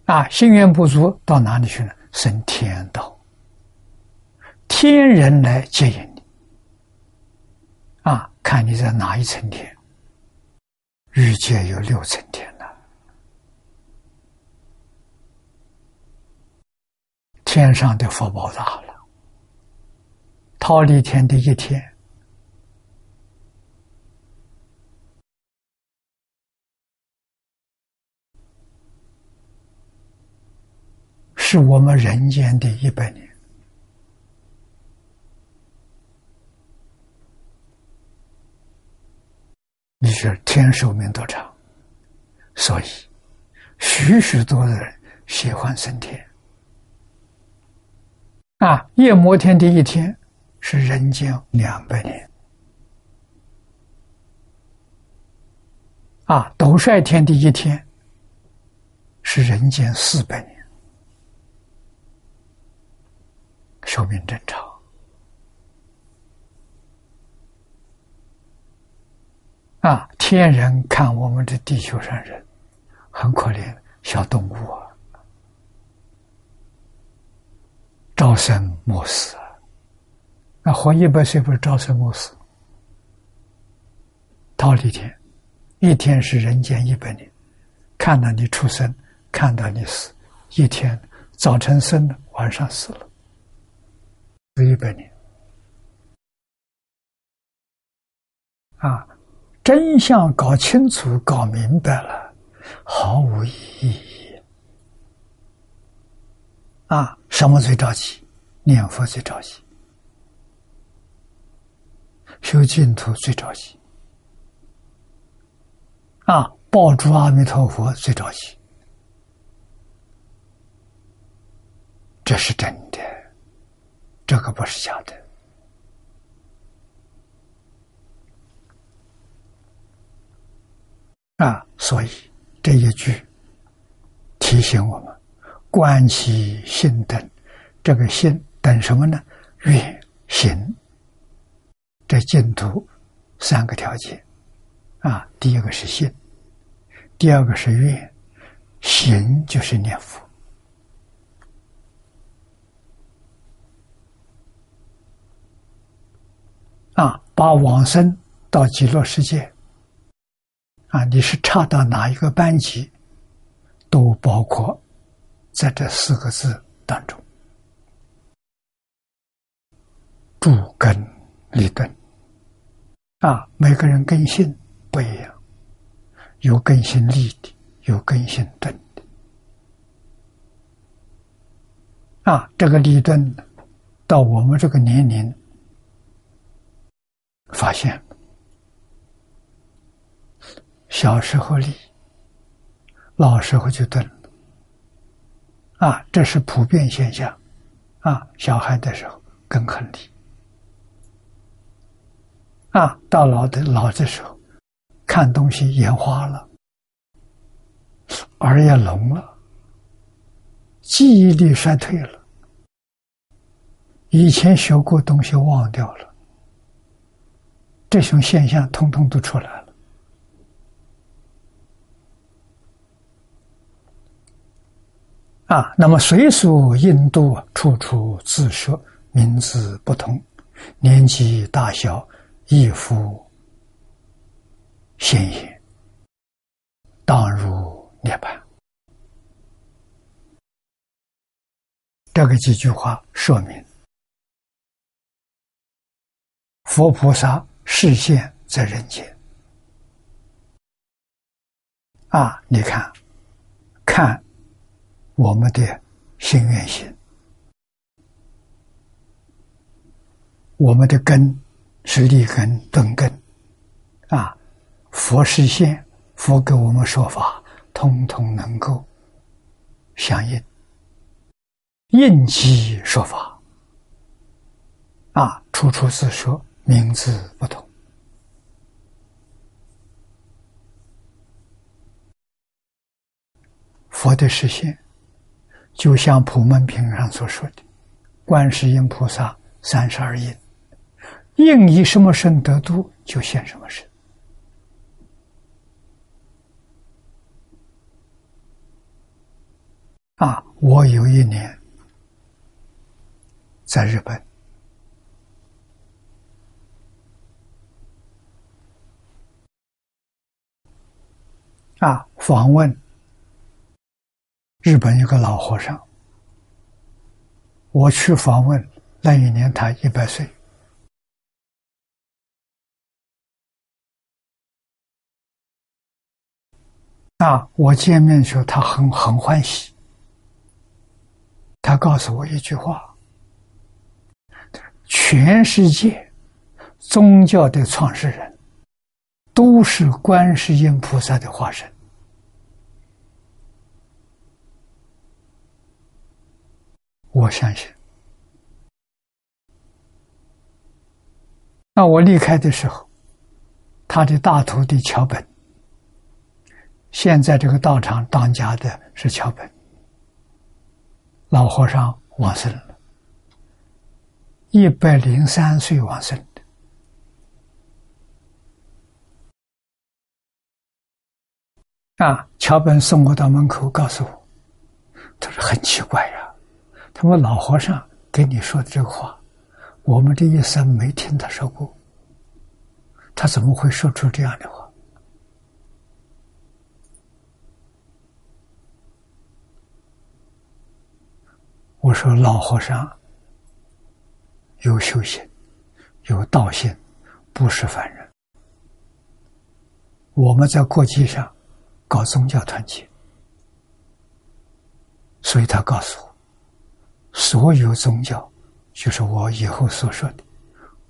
啊，心愿不足到哪里去呢？升天道，天人来接引你。啊，看你在哪一层天。欲界有六层天呢，天上的福报大了。逃离天的一天，是我们人间的一百年。你是天寿命多长，所以许许多的人喜欢升天。啊，夜摩天的一天是人间两百年，啊，斗率天的一天是人间四百年，寿命正常。啊，天人看我们的地球上人很可怜，小动物啊，朝生暮死啊。那活一百岁不是朝生暮死？桃李天，一天是人间一百年，看到你出生，看到你死，一天早晨生了，晚上死了，是一百年啊。真相搞清楚、搞明白了，毫无意义。啊，什么最着急？念佛最着急，修净土最着急。啊，抱住阿弥陀佛最着急，这是真的，这个不是假的。啊，所以这一句提醒我们：观其心等，这个心等什么呢？愿行。这净土三个条件啊，第一个是信，第二个是愿，行就是念佛啊，把往生到极乐世界。啊，你是差到哪一个班级，都包括在这四个字当中。主根立顿啊，每个人根性不一样，有根性立的，有根性钝的。啊，这个立顿到我们这个年龄，发现。小时候立，老时候就钝啊，这是普遍现象，啊，小孩的时候更很利，啊，到老的老的时候，看东西眼花了，耳也聋了，记忆力衰退了，以前学过东西忘掉了，这种现象通通都出来了。啊，那么随俗印度，处处自说名字不同，年纪大小亦复显也，当如涅槃。这个几句话说明，佛菩萨视现在人间。啊，你看，看。我们的心愿心，我们的根是立根顿根啊！佛实现，佛给我们说法，通通能够相应，应机说法啊！处处自说，名字不同，佛的实现。就像《普门品》上所说的，观世音菩萨三十二应，应以什么身得度，就现什么身。啊，我有一年在日本，啊，访问。日本一个老和尚，我去访问那一年，他一百岁。那，我见面的时候，他很很欢喜。他告诉我一句话：全世界宗教的创始人都是观世音菩萨的化身。我相信。那我离开的时候，他的大徒弟桥本，现在这个道场当家的是桥本，老和尚往生了，一百零三岁往生的。啊，桥本送我到门口，告诉我，他说很奇怪呀。他说：“老和尚给你说的这个话，我们这一生没听他说过。他怎么会说出这样的话？”我说：“老和尚有修行，有道心，不是凡人。我们在国际上搞宗教团结，所以他告诉我。”所有宗教，就是我以后所说的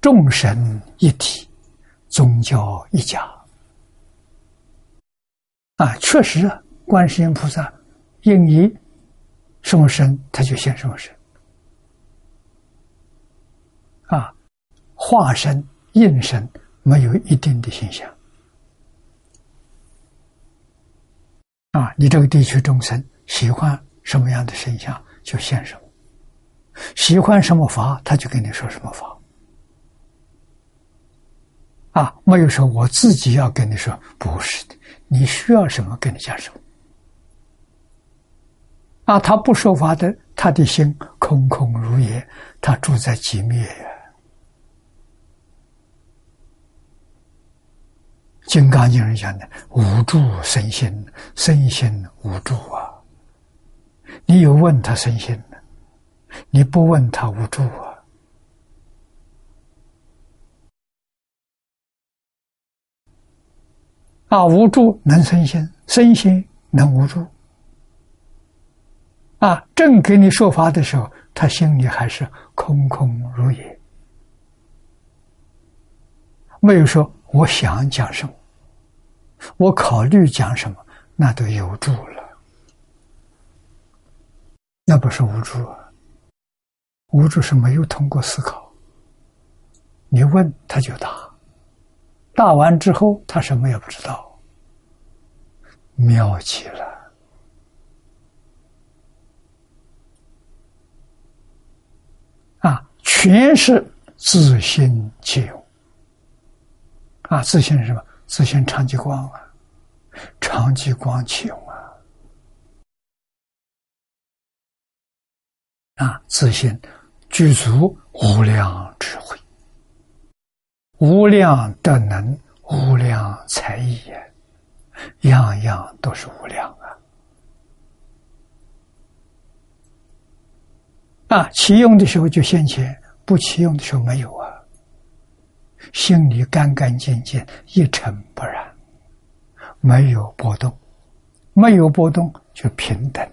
众神一体，宗教一家。啊，确实啊，观世音菩萨应以什么神，他就现什么神。啊，化身应身没有一定的形象。啊，你这个地区众生喜欢什么样的神像，就现什么。喜欢什么法，他就跟你说什么法。啊，没有说我自己要跟你说，不是的，你需要什么跟你讲什么。啊，他不说法的，他的心空空如也，他住在寂灭呀。金刚经上讲的“无助身心，身心无助啊”，你有问他身心。你不问他无助啊！啊，无助能生心，生心能无助。啊，正给你说法的时候，他心里还是空空如也，没有说我想讲什么，我考虑讲什么，那都有助了，那不是无助啊。无助是没有通过思考，你问他就答，答完之后他什么也不知道，妙极了啊！全是自信其用啊！自信是什么？自信长极光啊，长极光其用啊！啊，自信。具足无量智慧，无量德能，无量才艺，样样都是无量啊！啊，启用的时候就现前，不启用的时候没有啊。心里干干净净，一尘不染，没有波动，没有波动就平等。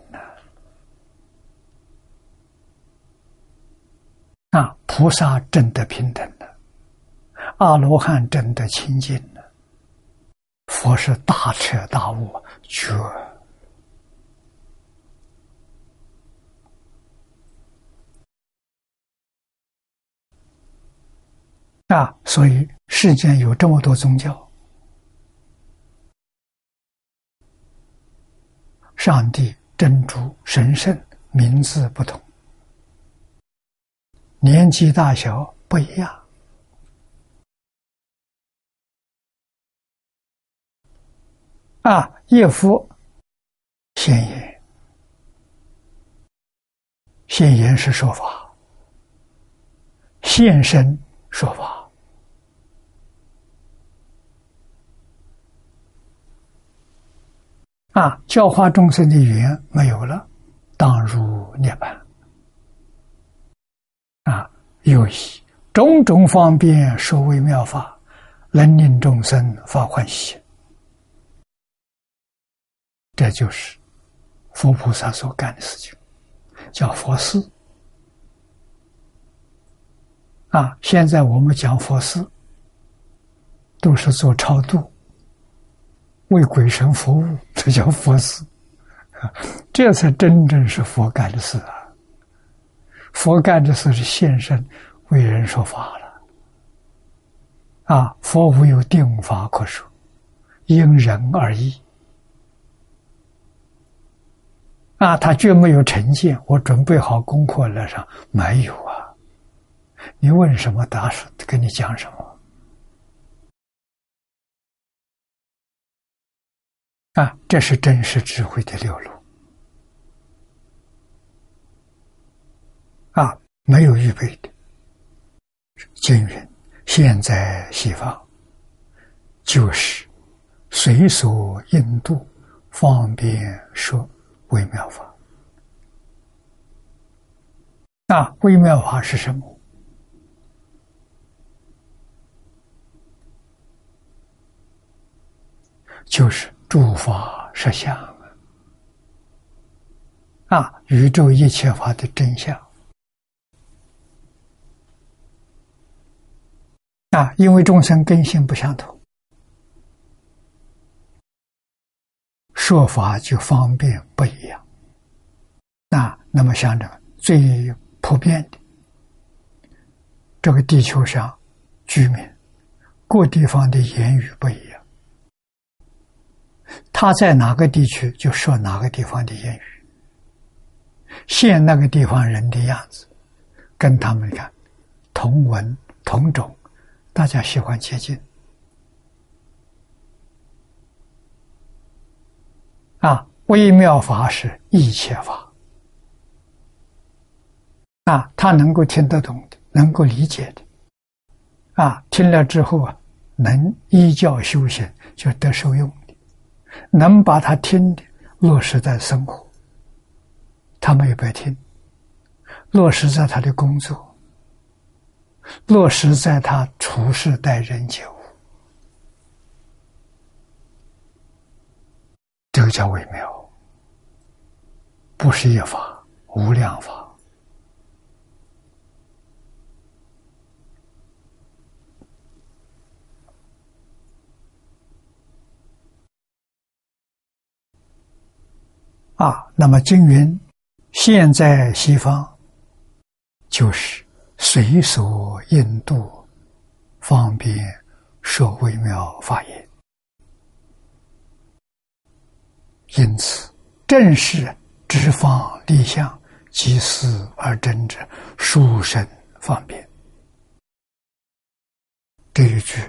啊，菩萨真的平等的，阿罗汉真的清净的，佛是大彻大悟觉啊！所以世间有这么多宗教，上帝、真主、神圣，名字不同。年纪大小不一样啊！叶夫现言，现言是说法，现身说法啊！教化众生的语言没有了，当入涅槃。啊，又以种种方便说为妙法，能令众生发欢喜。这就是佛菩萨所干的事情，叫佛事。啊，现在我们讲佛事，都是做超度为鬼神服务，这叫佛事，这才真正是佛干的事啊！佛干的事是现身为人说法了，啊，佛无有定法可说，因人而异，啊，他绝没有成见。我准备好功课了上没有啊？你问什么，答什跟你讲什么。啊，这是真实智慧的流露。啊，没有预备的。经云：现在西方，就是随所应度，方便说微妙法。那微妙法是什么？就是诸法实相啊，宇宙一切法的真相啊，因为众生根性不相同，说法就方便不一样。那那么想着最普遍的，这个地球上居民各地方的言语不一样。他在哪个地区就说哪个地方的言语，现那个地方人的样子，跟他们看同文同种，大家喜欢接近。啊，微妙法是一切法，啊，他能够听得懂的，能够理解的，啊，听了之后啊，能依教修行，就得受用的。能把他听的落实在生活，他没有白听；落实在他的工作，落实在他处事待人接物，这个叫微妙，不是一法，无量法。啊，那么经云，现在西方就是随所应度，方便说微妙法言。因此，正是直方立相，即思而真者，殊胜方便。这一句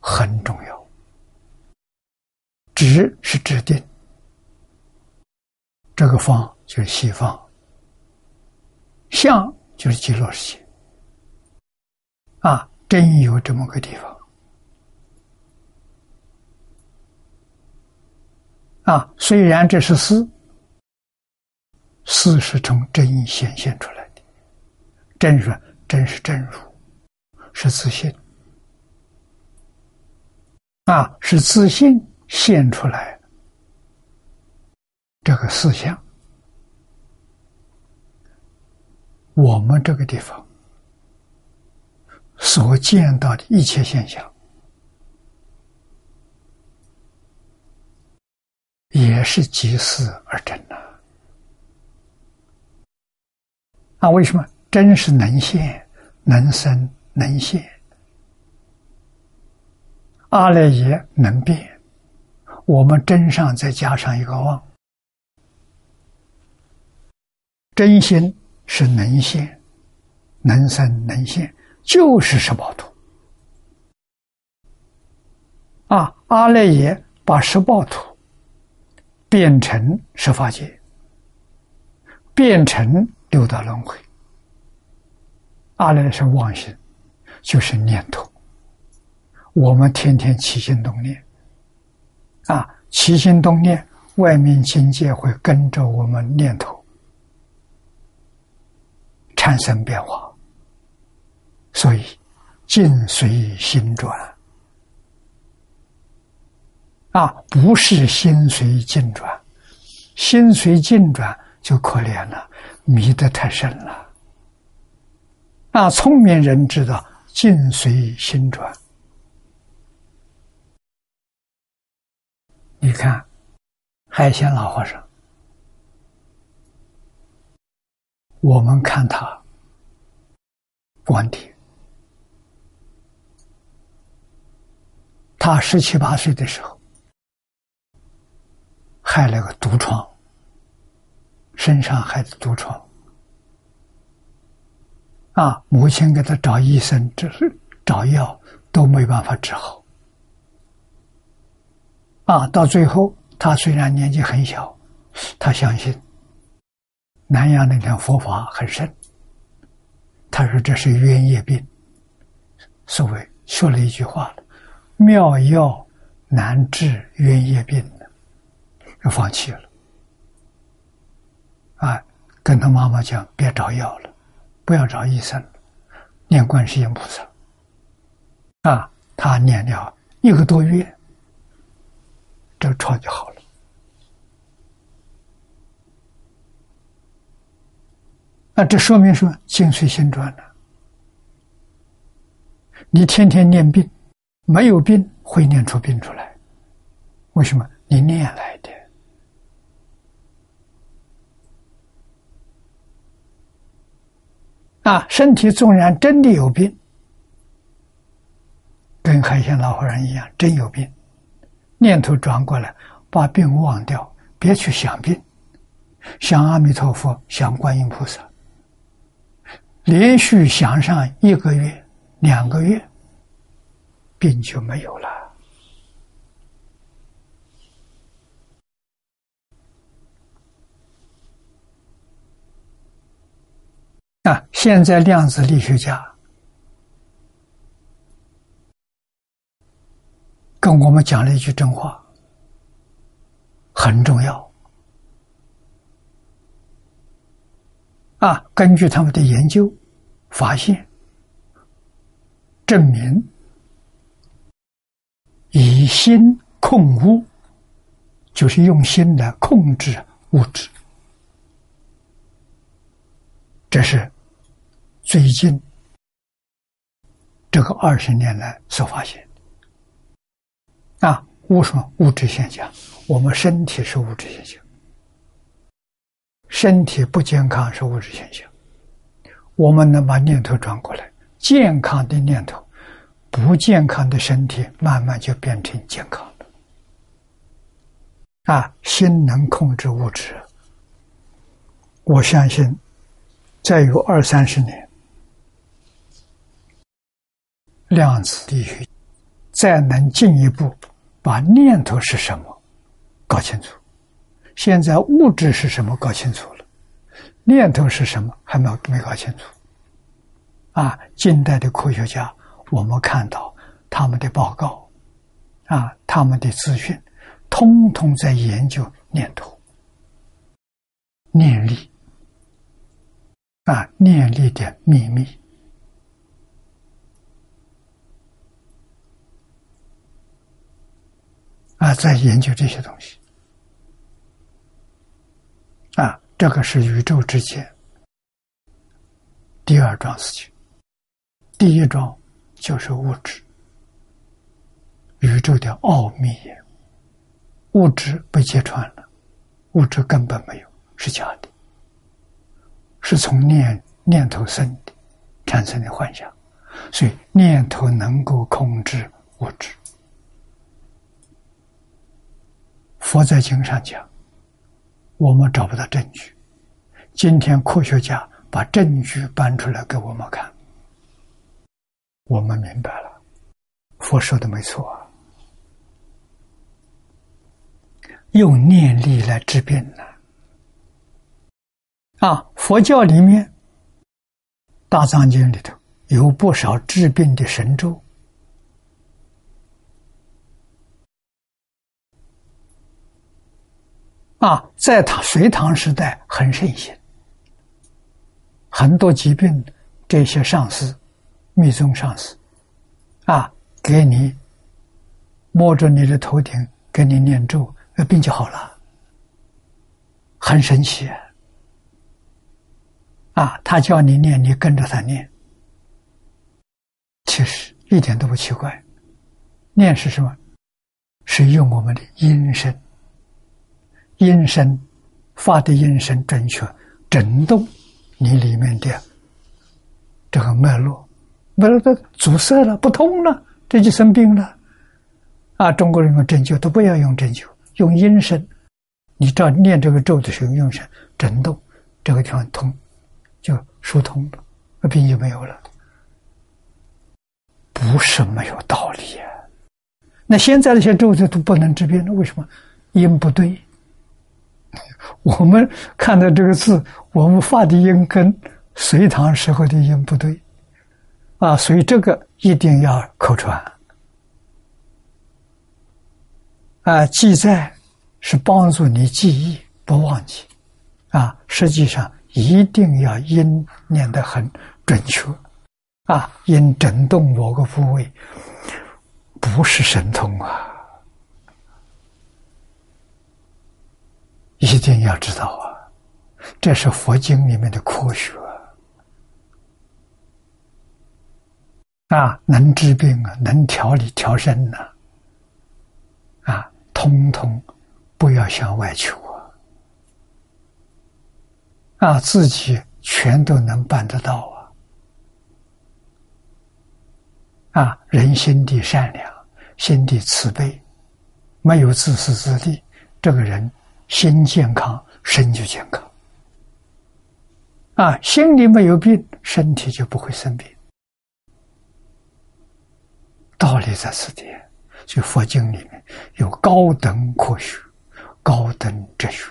很重要，直是指定。这个方就是西方，相就是极乐世界，啊，真有这么个地方，啊，虽然这是思，思是从真显现出来的，真是真是真如，是自信，啊，是自信现出来。这个思想，我们这个地方所见到的一切现象，也是即思而真呐。啊，为什么真是能现、能生、能现？阿赖耶能变，我们真上再加上一个妄。真心是能现、能生、能现，就是十报图。啊，阿赖耶把十报图变成十法界，变成六道轮回。阿赖是妄心，就是念头。我们天天起心动念，啊，起心动念，外面境界会跟着我们念头。产生变化，所以境随心转。啊，不是心随境转，心随境转就可怜了，迷得太深了。啊，聪明人知道境随心转。你看，海鲜老和尚，我们看他观点，他十七八岁的时候，害了个毒疮，身上害的毒疮。啊！母亲给他找医生，只是找药都没办法治好。啊，到最后，他虽然年纪很小，他相信南阳那条佛法很深。他说这是冤业病，所谓说了一句话了：“妙药难治冤业病”，就放弃了。啊，跟他妈妈讲，别找药了。不要找医生，念观世音菩萨。啊，他念了一个多月，这个疮就好了。那这说明说心随心转了。你天天念病，没有病会念出病出来，为什么？你念来的。啊，身体纵然真的有病，跟海鲜老和尚一样，真有病，念头转过来，把病忘掉，别去想病，想阿弥陀佛，想观音菩萨，连续想上一个月、两个月，病就没有了。啊！现在量子力学家跟我们讲了一句真话，很重要。啊，根据他们的研究发现，证明以心控物，就是用心来控制物质。这是最近这个二十年来所发现的啊，物什么物质现象？我们身体是物质现象，身体不健康是物质现象。我们能把念头转过来，健康的念头，不健康的身体慢慢就变成健康的。啊，心能控制物质，我相信。再有二三十年，量子力学再能进一步把念头是什么搞清楚。现在物质是什么搞清楚了，念头是什么？还没没搞清楚。啊，近代的科学家，我们看到他们的报告，啊，他们的资讯，通通在研究念头、念力。啊，念力的秘密。啊，在研究这些东西啊，这个是宇宙之间第二桩事情。第一桩就是物质，宇宙的奥秘也，物质被揭穿了，物质根本没有，是假的。是从念念头生的，产生的幻想，所以念头能够控制物质。佛在经上讲，我们找不到证据，今天科学家把证据搬出来给我们看，我们明白了，佛说的没错，用念力来治病呢。啊，佛教里面，《大藏经》里头有不少治病的神咒。啊，在唐隋唐时代很盛行，很多疾病，这些上司、密宗上司，啊，给你摸着你的头顶，给你念咒，那病就好了，很神奇。啊，他叫你念，你跟着他念，其实一点都不奇怪。念是什么？是用我们的音声，音声发的音声准确，震动你里面的这个脉络，脉络都阻塞了，不通了，这就生病了。啊，中国人用针灸都不要用针灸，用音声。你照念这个咒的时候，用声震动，这个地方通，就疏通了，那病就没有了。不是没有道理呀。那现在那些咒子都不能治病了，为什么？音不对。我们看到这个字，我们发的音跟隋唐时候的音不对，啊，所以这个一定要口传。啊，记在是帮助你记忆不忘记，啊，实际上一定要音念得很准确，啊，音震动某个部位，不是神通啊，一定要知道啊，这是佛经里面的科学，啊，能治病啊，能调理调身呐。通通不要向外求啊！啊，自己全都能办得到啊！啊，人心地善良，心地慈悲，没有自私自利，这个人心健康，身就健康。啊，心里没有病，身体就不会生病。道理在此地。就佛经里面有高等科学、高等哲学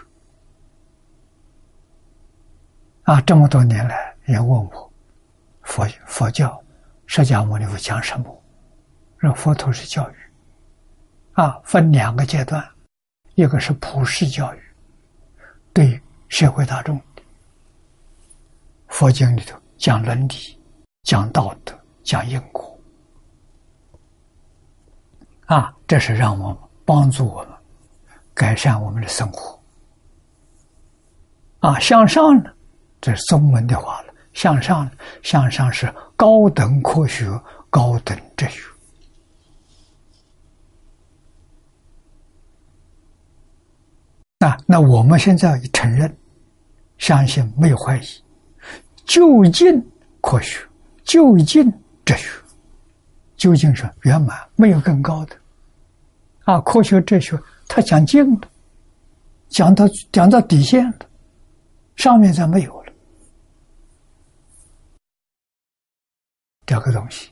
啊！这么多年来，人问我佛佛教释迦牟尼佛讲什么？让佛陀是教育啊，分两个阶段，一个是普世教育，对社会大众佛经里头讲伦理、讲道德、讲因果。啊，这是让我们帮助我们改善我们的生活。啊，向上呢，这是中文的话了。向上，向上是高等科学、高等哲学。啊，那我们现在承认、相信、没有怀疑，究竟科学，究竟哲学，究竟是圆满，没有更高的。啊，科学哲学，他讲静的，讲到讲到底线的，上面再没有了。这个东西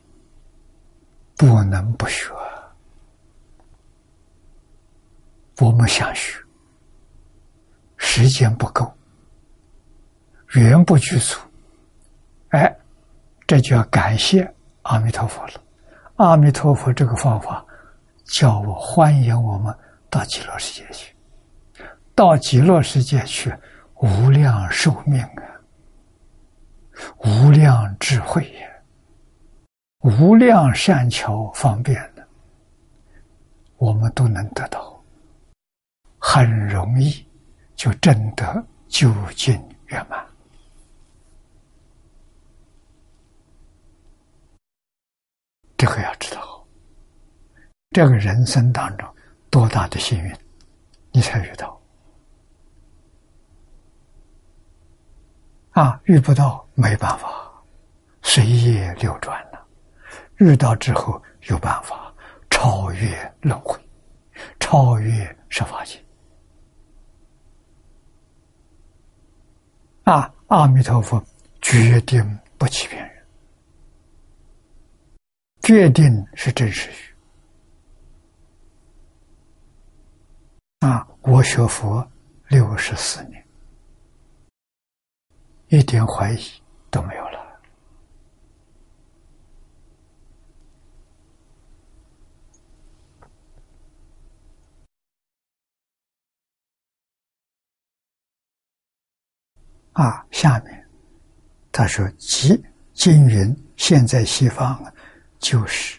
不能不学，我们想学，时间不够，缘不具足，哎，这就要感谢阿弥陀佛了。阿弥陀佛，这个方法。叫我欢迎我们到极乐世界去，到极乐世界去，无量寿命啊，无量智慧呀，无量善巧方便的，我们都能得到，很容易。就证得究竟圆满。这个要知道。这个人生当中，多大的幸运，你才遇到？啊，遇不到没办法，随业流转了。遇到之后有办法超越轮回，超越十法界。啊，阿弥陀佛决定不欺骗人，决定是真实语。啊！我学佛六十四年，一点怀疑都没有了。啊！下面他说：“即金云现在西方就是。”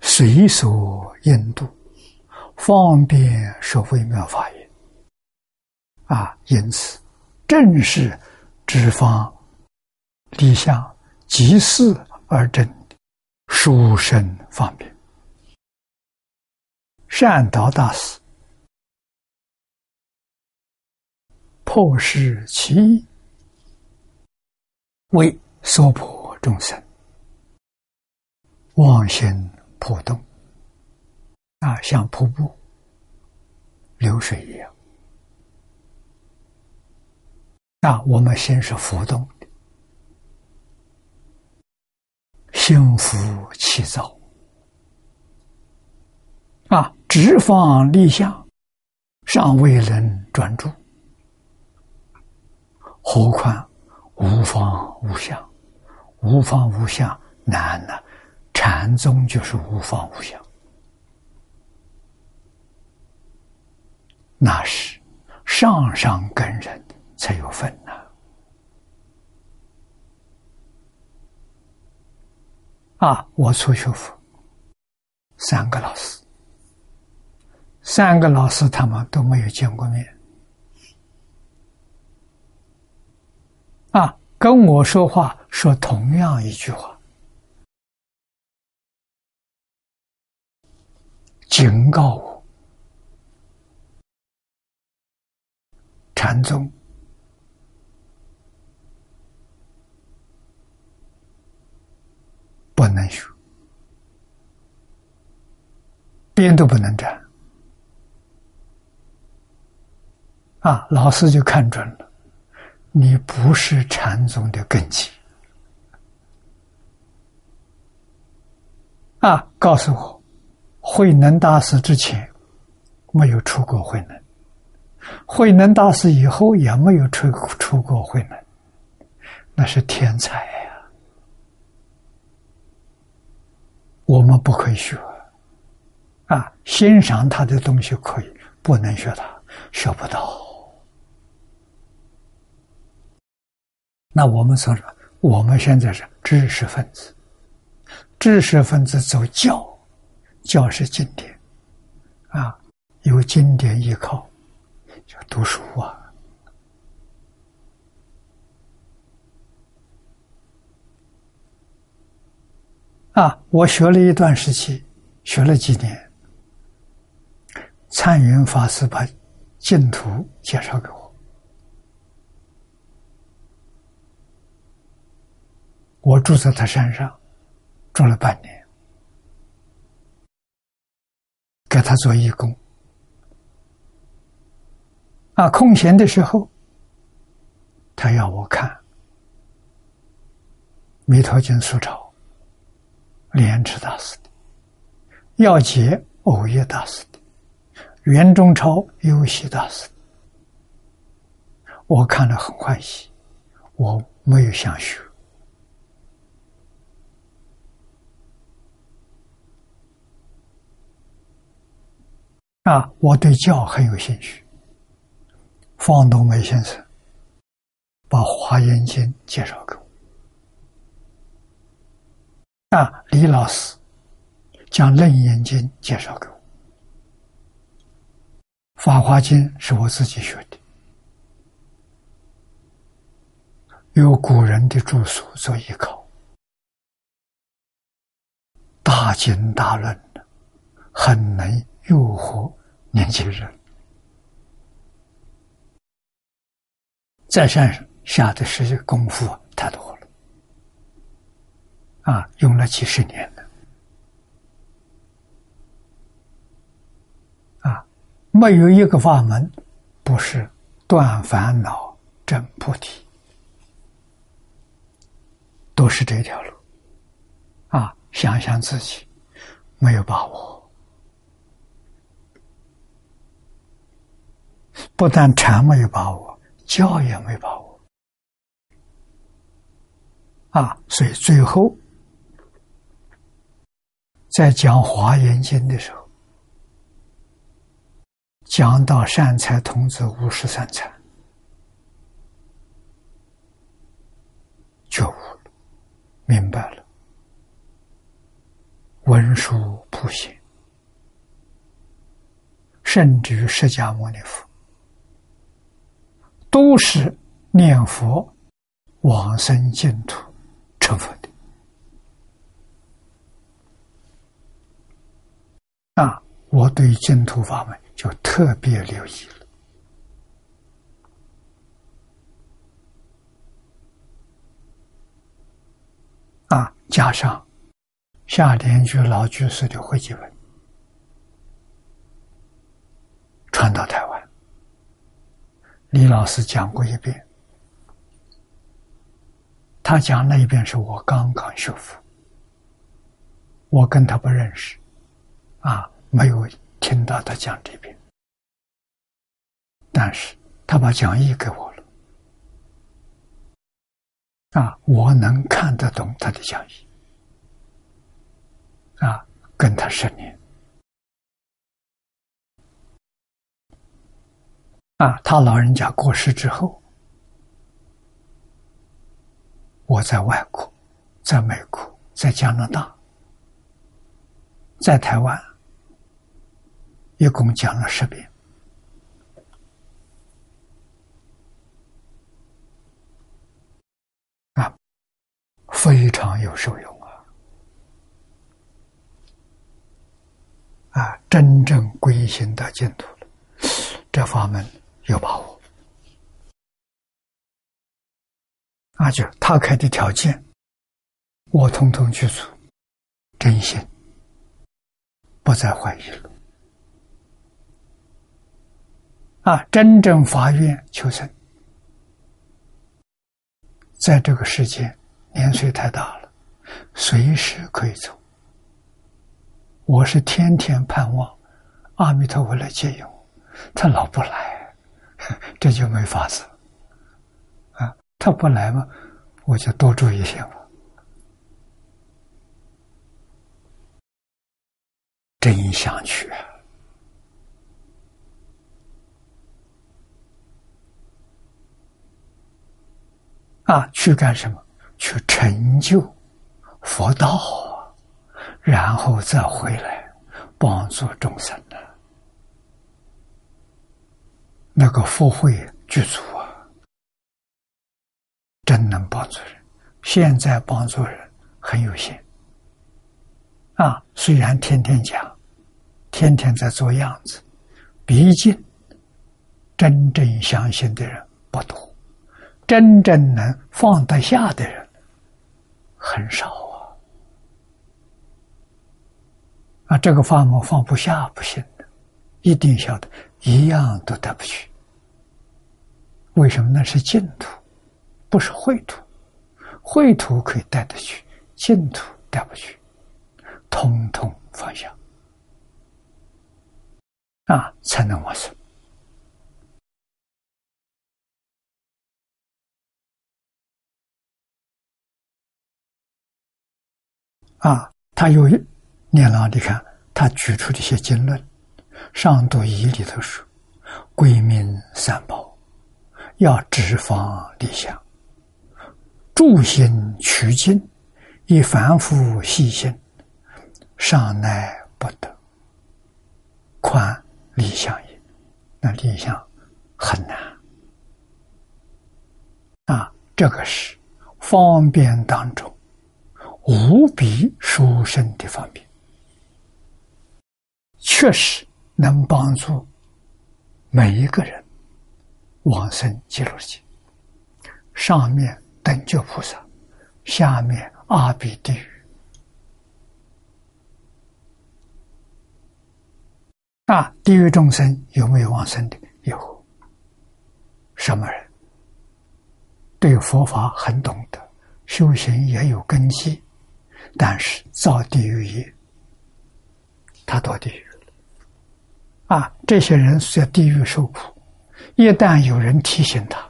随所应度，方便说微妙法言。啊，因此正是知方立相即事而正，殊胜方便。善导大师破世其意，为娑婆众生。妄心破动。啊，像瀑布。流水一样。那，我们心是浮动的，心浮气躁。啊，直放立相，尚未能专注，何况无方无相？无方无相难呐！禅宗就是无方无相，那是上上根人才有份呐！啊，我初学佛，三个老师。三个老师他们都没有见过面，啊，跟我说话说同样一句话，警告我：禅宗。不能学，边都不能站。啊，老师就看准了，你不是禅宗的根基。啊，告诉我，慧能大师之前没有出过慧能，慧能大师以后也没有出出过慧能，那是天才呀！我们不可以学，啊，欣赏他的东西可以，不能学他，学不到。那我们说说，我们现在是知识分子，知识分子走教，教是经典，啊，有经典依靠，就读书啊，啊，我学了一段时期，学了几年，参云法师把净土介绍给我。我住在他山上，住了半年，给他做义工。啊，空闲的时候，他要我看《弥陀经》素钞，莲池大师的，要解偶叶大师的，袁中超优喜大师的，我看了很欢喜，我没有想学。啊，我对教很有兴趣。方东梅先生把《华严经》介绍给我，啊，李老师将《楞严经》介绍给我，《法华经》是我自己学的，有古人的著述做依靠，大经大论很能。诱惑年轻人，在山上下的时间功夫太多了，啊，用了几十年了，啊，没有一个法门不是断烦恼证菩提，都是这条路，啊，想想自己没有把握。不但禅没有把握，教也没把握，啊！所以最后在讲《华严经》的时候，讲到善财童子五十三参，觉悟了，明白了，文殊普贤，甚至于释迦牟尼佛。都是念佛往生净土成佛的啊，我对净土法门就特别留意了。啊，加上夏莲居老居士的会集文传到台湾，李老师讲过一遍，他讲那一遍是我刚刚修复，我跟他不认识，啊，没有听到他讲这边，但是他把讲义给我了。啊，我能看得懂他的讲义，啊，跟他十年，啊，他老人家过世之后，我在外国，在美国，在加拿大，在台湾，一共讲了十遍。非常有受用啊！啊，真正归心的净土了，这法门有把握。那，就他开的条件，我统统去做，真心，不再怀疑了。啊，真正发愿求生，在这个世界。年岁太大了，随时可以走。我是天天盼望阿弥陀佛来接引我，他老不来，这就没法子。啊，他不来嘛，我就多住一些嘛。真想去啊！去干什么？去成就佛道，然后再回来帮助众生呢？那个福慧具足啊，真能帮助人。现在帮助人很有限啊，虽然天天讲，天天在做样子，毕竟真正相信的人不多，真正能放得下的人。很少啊！啊，这个法门放不下不行的，一定晓得一样都带不去。为什么？那是净土，不是秽土。秽土可以带得去，净土带不去，通通放下啊，才能往生。啊，他有念了，你看他举出这些经论，上都一里头说，归命三宝，要直方立相，助心取经，以凡夫细心，尚乃不得，宽立相也。那立相很难啊，这个是方便当中。无比殊胜的方便，确实能帮助每一个人往生极乐世界。上面等觉菩萨，下面阿鼻地狱。啊，地狱众生有没有往生的？有。什么人？对佛法很懂得，修行也有根基。但是造地狱业，他堕地狱。啊，这些人是在地狱受苦，一旦有人提醒他，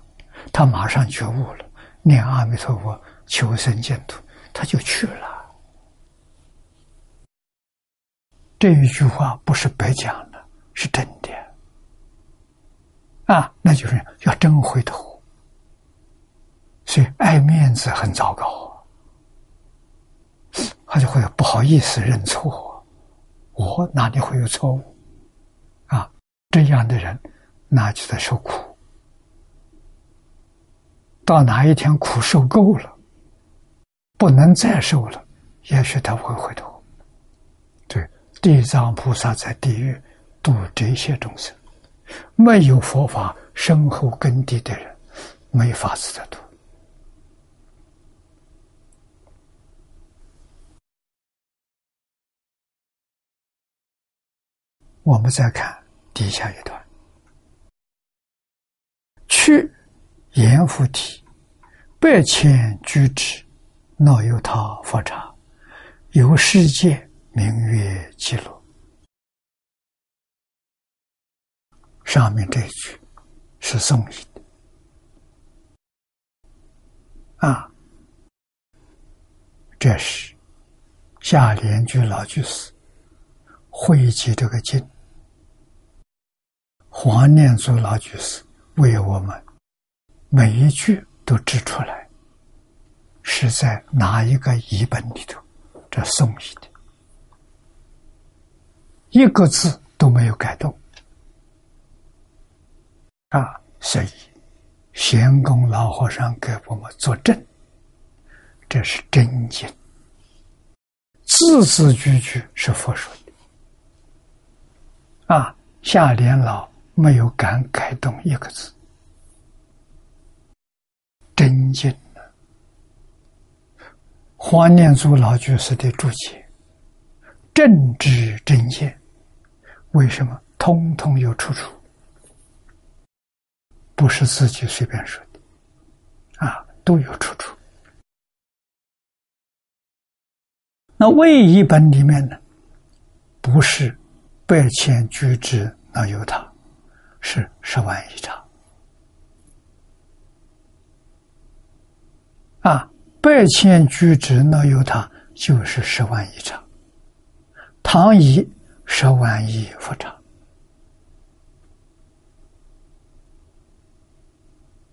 他马上觉悟了，念阿弥陀佛求生净土，他就去了。这一句话不是白讲的，是真的。啊，那就是要真回头，所以爱面子很糟糕。他就会不好意思认错，我哪里会有错误？这样的人，那就在受苦。到哪一天苦受够了，不能再受了，也许他会回头。对，地藏菩萨在地狱度这些众生，没有佛法深厚根基的人，没法子的度。我们再看底下一段：去阎浮提百千居之闹有他佛刹，由世界名曰极乐。上面这一句是宋译的啊，这是下联句老居士汇集这个经。黄念祖老居士为我们每一句都指出来，是在哪一个译本里头？这宋译的，一个字都没有改动啊！所以贤公老和尚给我们作证，这是真经，字字句句是佛说的啊！下联老。没有敢改动一个字，真经的黄念祖老居士的注解，正知真见，为什么通通有出处？不是自己随便说的，啊，都有出处。那魏译本里面呢，不是百千居之那有他。是十万一场啊！百千居之那有他，就是十万一场。唐以十万亿佛场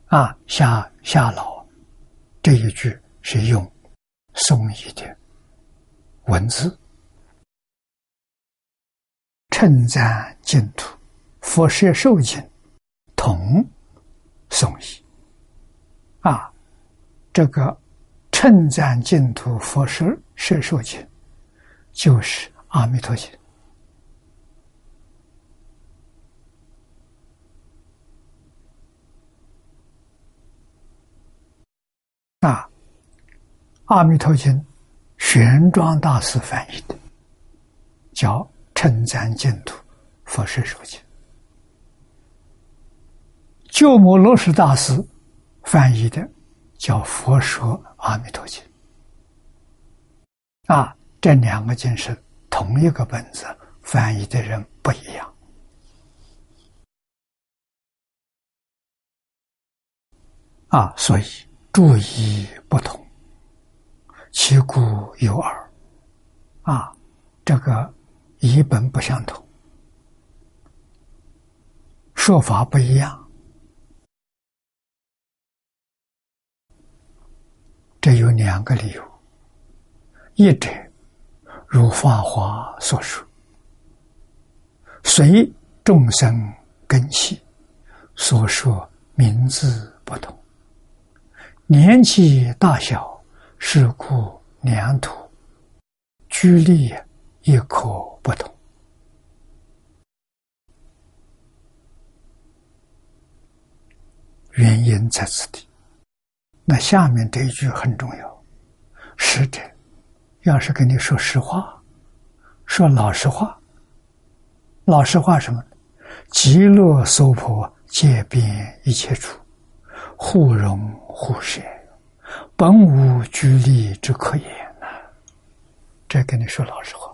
啊，夏夏老这一句是用宋义的文字称赞净土。佛舍受经同诵译啊，这个称赞净土佛舍舍受经就是阿弥陀经啊，阿弥陀经玄奘大师翻译的，叫称赞净土佛舍受经。鸠摩罗什大师翻译的叫《佛说阿弥陀经》啊，这两个经是同一个本子，翻译的人不一样啊，所以注意不同，其故有耳啊，这个译本不相同，说法不一样。这有两个理由：一者如《法华》所说，随众生根器所说名字不同，年纪大小、事故、两土、居立也可不同。原因在此地。那下面这一句很重要，使者要是跟你说实话，说老实话，老实话什么？极乐娑婆界遍一切处，互容互摄，本无拘力之可言呐。这跟你说老实话，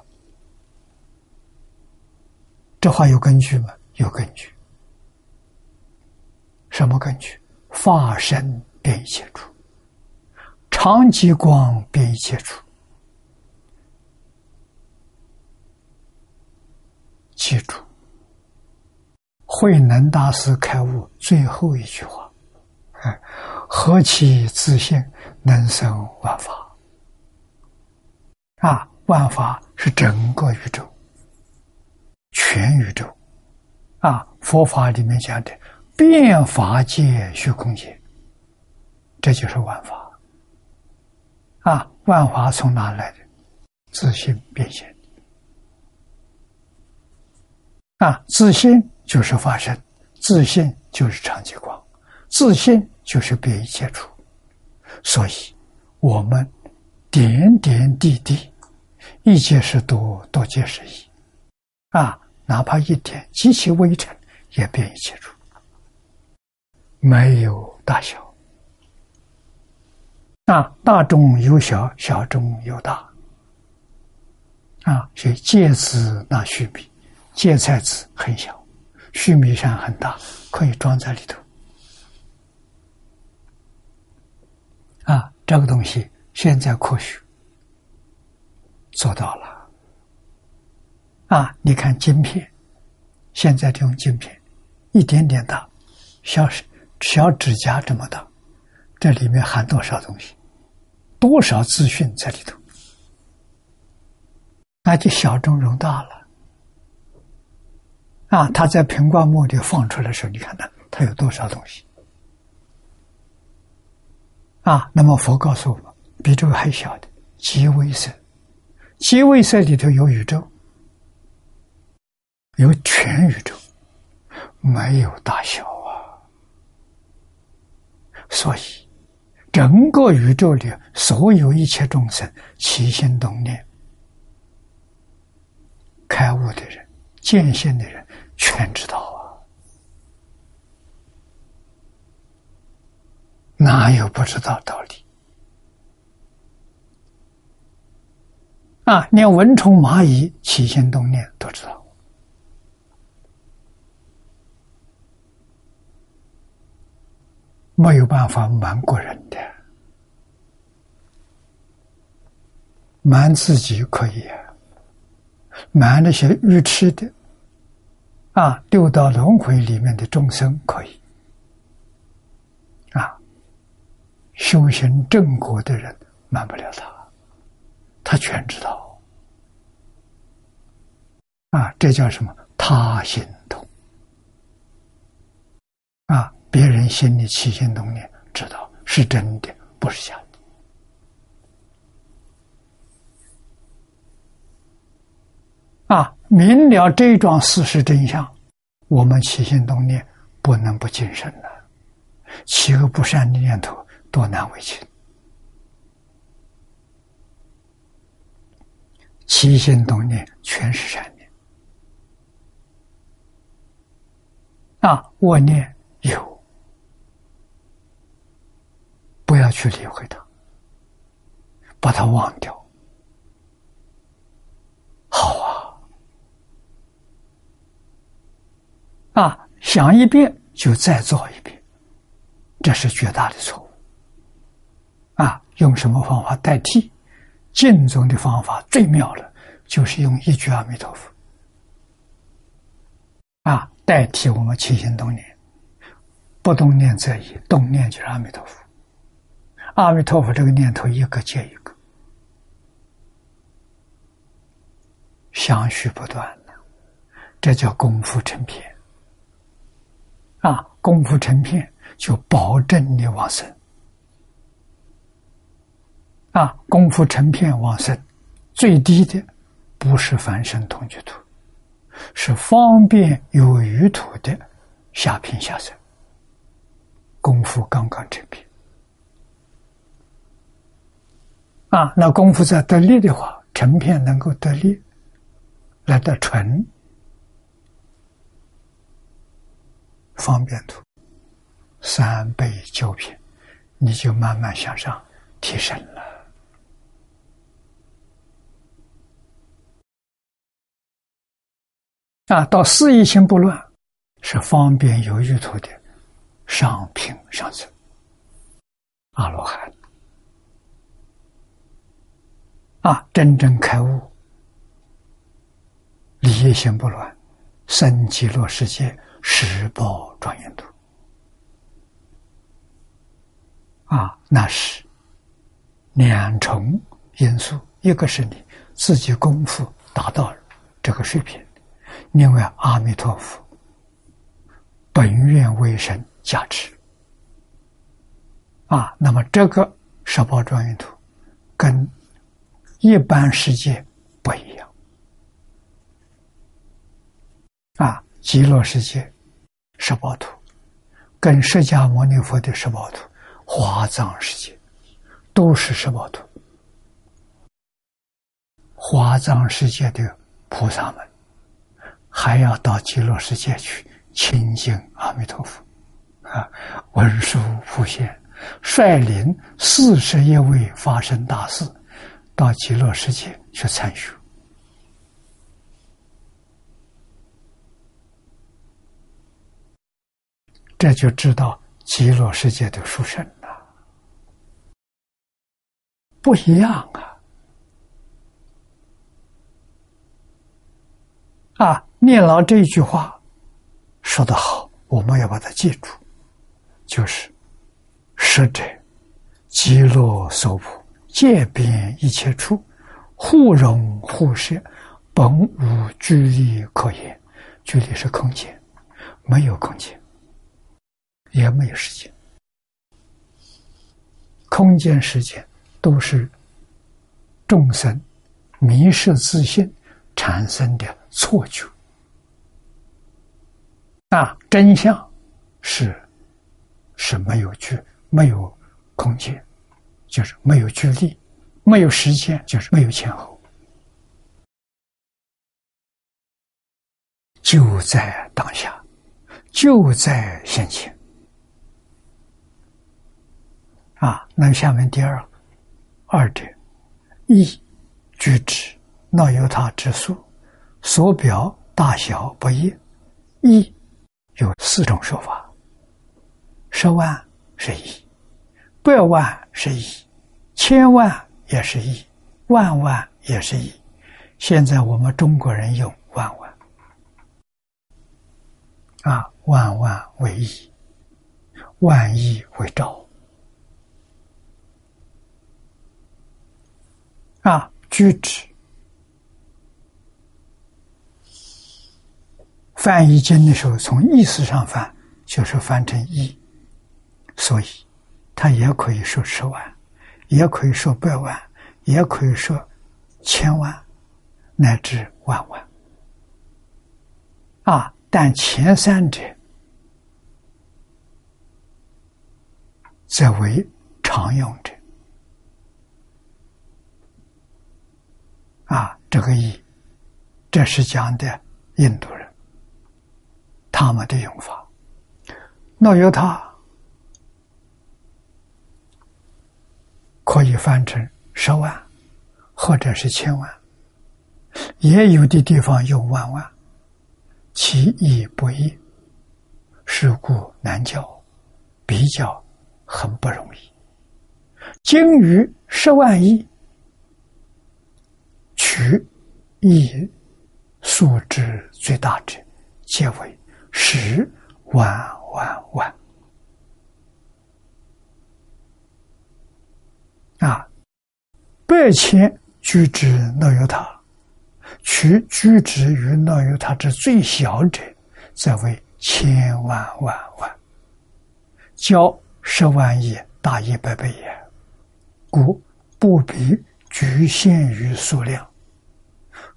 这话有根据吗？有根据。什么根据？法身。一切处，长极光遍一切处。记住，慧能大师开悟最后一句话：“哎，何其自信，能生万法。”啊，万法是整个宇宙，全宇宙。啊，佛法里面讲的变法界、虚空界。这就是万法啊！万法从哪来的？自信变现啊，自信就是发生，自信就是长极光，自信就是别一切处。所以，我们点点滴滴，一切是多，多皆是一。啊，哪怕一点极其微尘，也变一切处，没有大小。啊，大中有小，小中有大。啊，所以芥子那须弥，芥菜籽很小，须弥山很大，可以装在里头。啊，这个东西现在科学做到了。啊，你看晶片，现在这种晶片一点点大，小小指甲这么大，这里面含多少东西？多少资讯在里头？那就小中融大了。啊，他在苹果木里放出来的时候，你看它，它有多少东西？啊，那么佛告诉我们，比这个还小的极微色，极微色里头有宇宙，有全宇宙，没有大小啊。所以。整个宇宙里，所有一切众生起心动念、开悟的人、见性的人，全知道啊！哪有不知道道理？啊，连蚊虫蚂蚁起心动念都知道。没有办法瞒过人的，瞒自己可以，瞒那些愚痴的，啊，六道轮回里面的众生可以，啊，修行正果的人瞒不了他，他全知道，啊，这叫什么？他心通，啊。别人心里起心动念，知道是真的，不是假的。啊，明了这桩事实真相，我们起心动念不能不谨慎了。起个不善的念头，多难为情。起心动念全是善念。啊，我念有。不要去理会它，把它忘掉。好啊，啊，想一遍就再做一遍，这是绝大的错误。啊，用什么方法代替？净宗的方法最妙了，就是用一句阿弥陀佛，啊，代替我们起心动念，不动念则已，动念就是阿弥陀佛。阿弥陀佛，这个念头一个接一个，相续不断的，这叫功夫成片。啊，功夫成片就保证你往生。啊，功夫成片往生，最低的不是凡圣同居土，是方便有余土的下品下生。功夫刚刚成片。啊，那功夫在得力的话，成片能够得力，来得纯，方便图，三倍九品，你就慢慢向上提升了。啊，到四意心不乱，是方便有余图的上品上层，阿罗汉。啊，真正开悟，理业心不乱，生极乐世界十宝庄严土。啊，那是两重因素，一个是你自己功夫达到这个水平，另外阿弥陀佛本愿为神加持。啊，那么这个十宝庄严图跟。一般世界不一样，啊，极乐世界十宝图，跟释迦牟尼佛的十宝图、华藏世界都是十宝图。华藏世界的菩萨们还要到极乐世界去亲近阿弥陀佛啊！文殊普贤率领四十一位发生大士到极乐世界去参学。这就知道极乐世界的殊胜了，不一样啊！啊，念老这一句话说得好，我们要把它记住，就是“实者极乐所普，界边一切处，互容互摄，本无距离可言。距离是空间，没有空间。”也没有时间，空间、时间都是众生迷失自信产生的错觉。那，真相是是没有距、没有空间，就是没有距离；没有时间，就是没有前后，就在当下，就在现前。啊，那下面第二二者，意举止那由他之数，所表大小不一。一有四种说法：十万是一，百万是一，千万也是一，万万也是一。现在我们中国人用万万，啊，万万为一，万亿为兆。啊，句止翻译经的时候，从意思上翻就是翻成一，所以他也可以说十万，也可以说百万，也可以说千万，乃至万万。啊，但前三者则为常用者。啊，这个“意”，这是讲的印度人他们的用法。那由他可以翻成十万，或者是千万，也有的地方用万万，其意不一，是故难教，比较很不容易。精于十万亿。取一数之最大者，皆为十万万万。啊，百千居之内有他，取居之于内有他之最小者，则为千万万万。交十万亿大一百倍也，故不必局限于数量。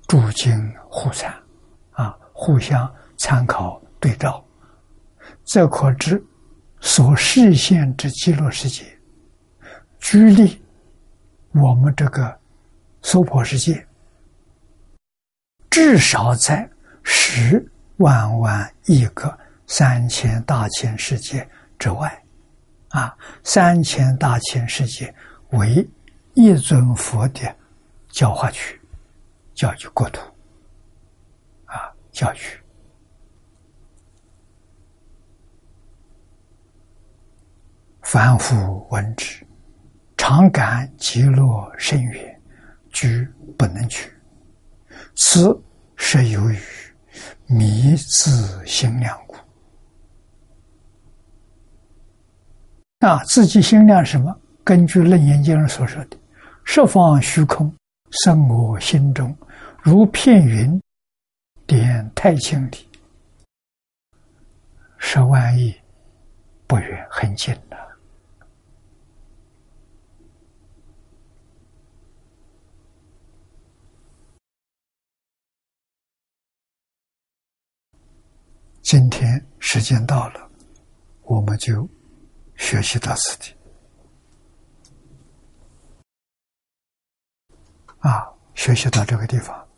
诸经互参，啊，互相参考对照，则可知所示现之极乐世界，距离我们这个娑婆世界，至少在十万万亿个三千大千世界之外，啊，三千大千世界为一尊佛的教化区。教育国土，啊，教育，凡夫闻之，常感极乐深远，居不能去。此是由于迷自心量故。啊，自己心量什么？根据楞严经所说的，十方虚空生我心中。如片云，点太清里，十万亿不远，很近的。今天时间到了，我们就学习到此地。啊，学习到这个地方。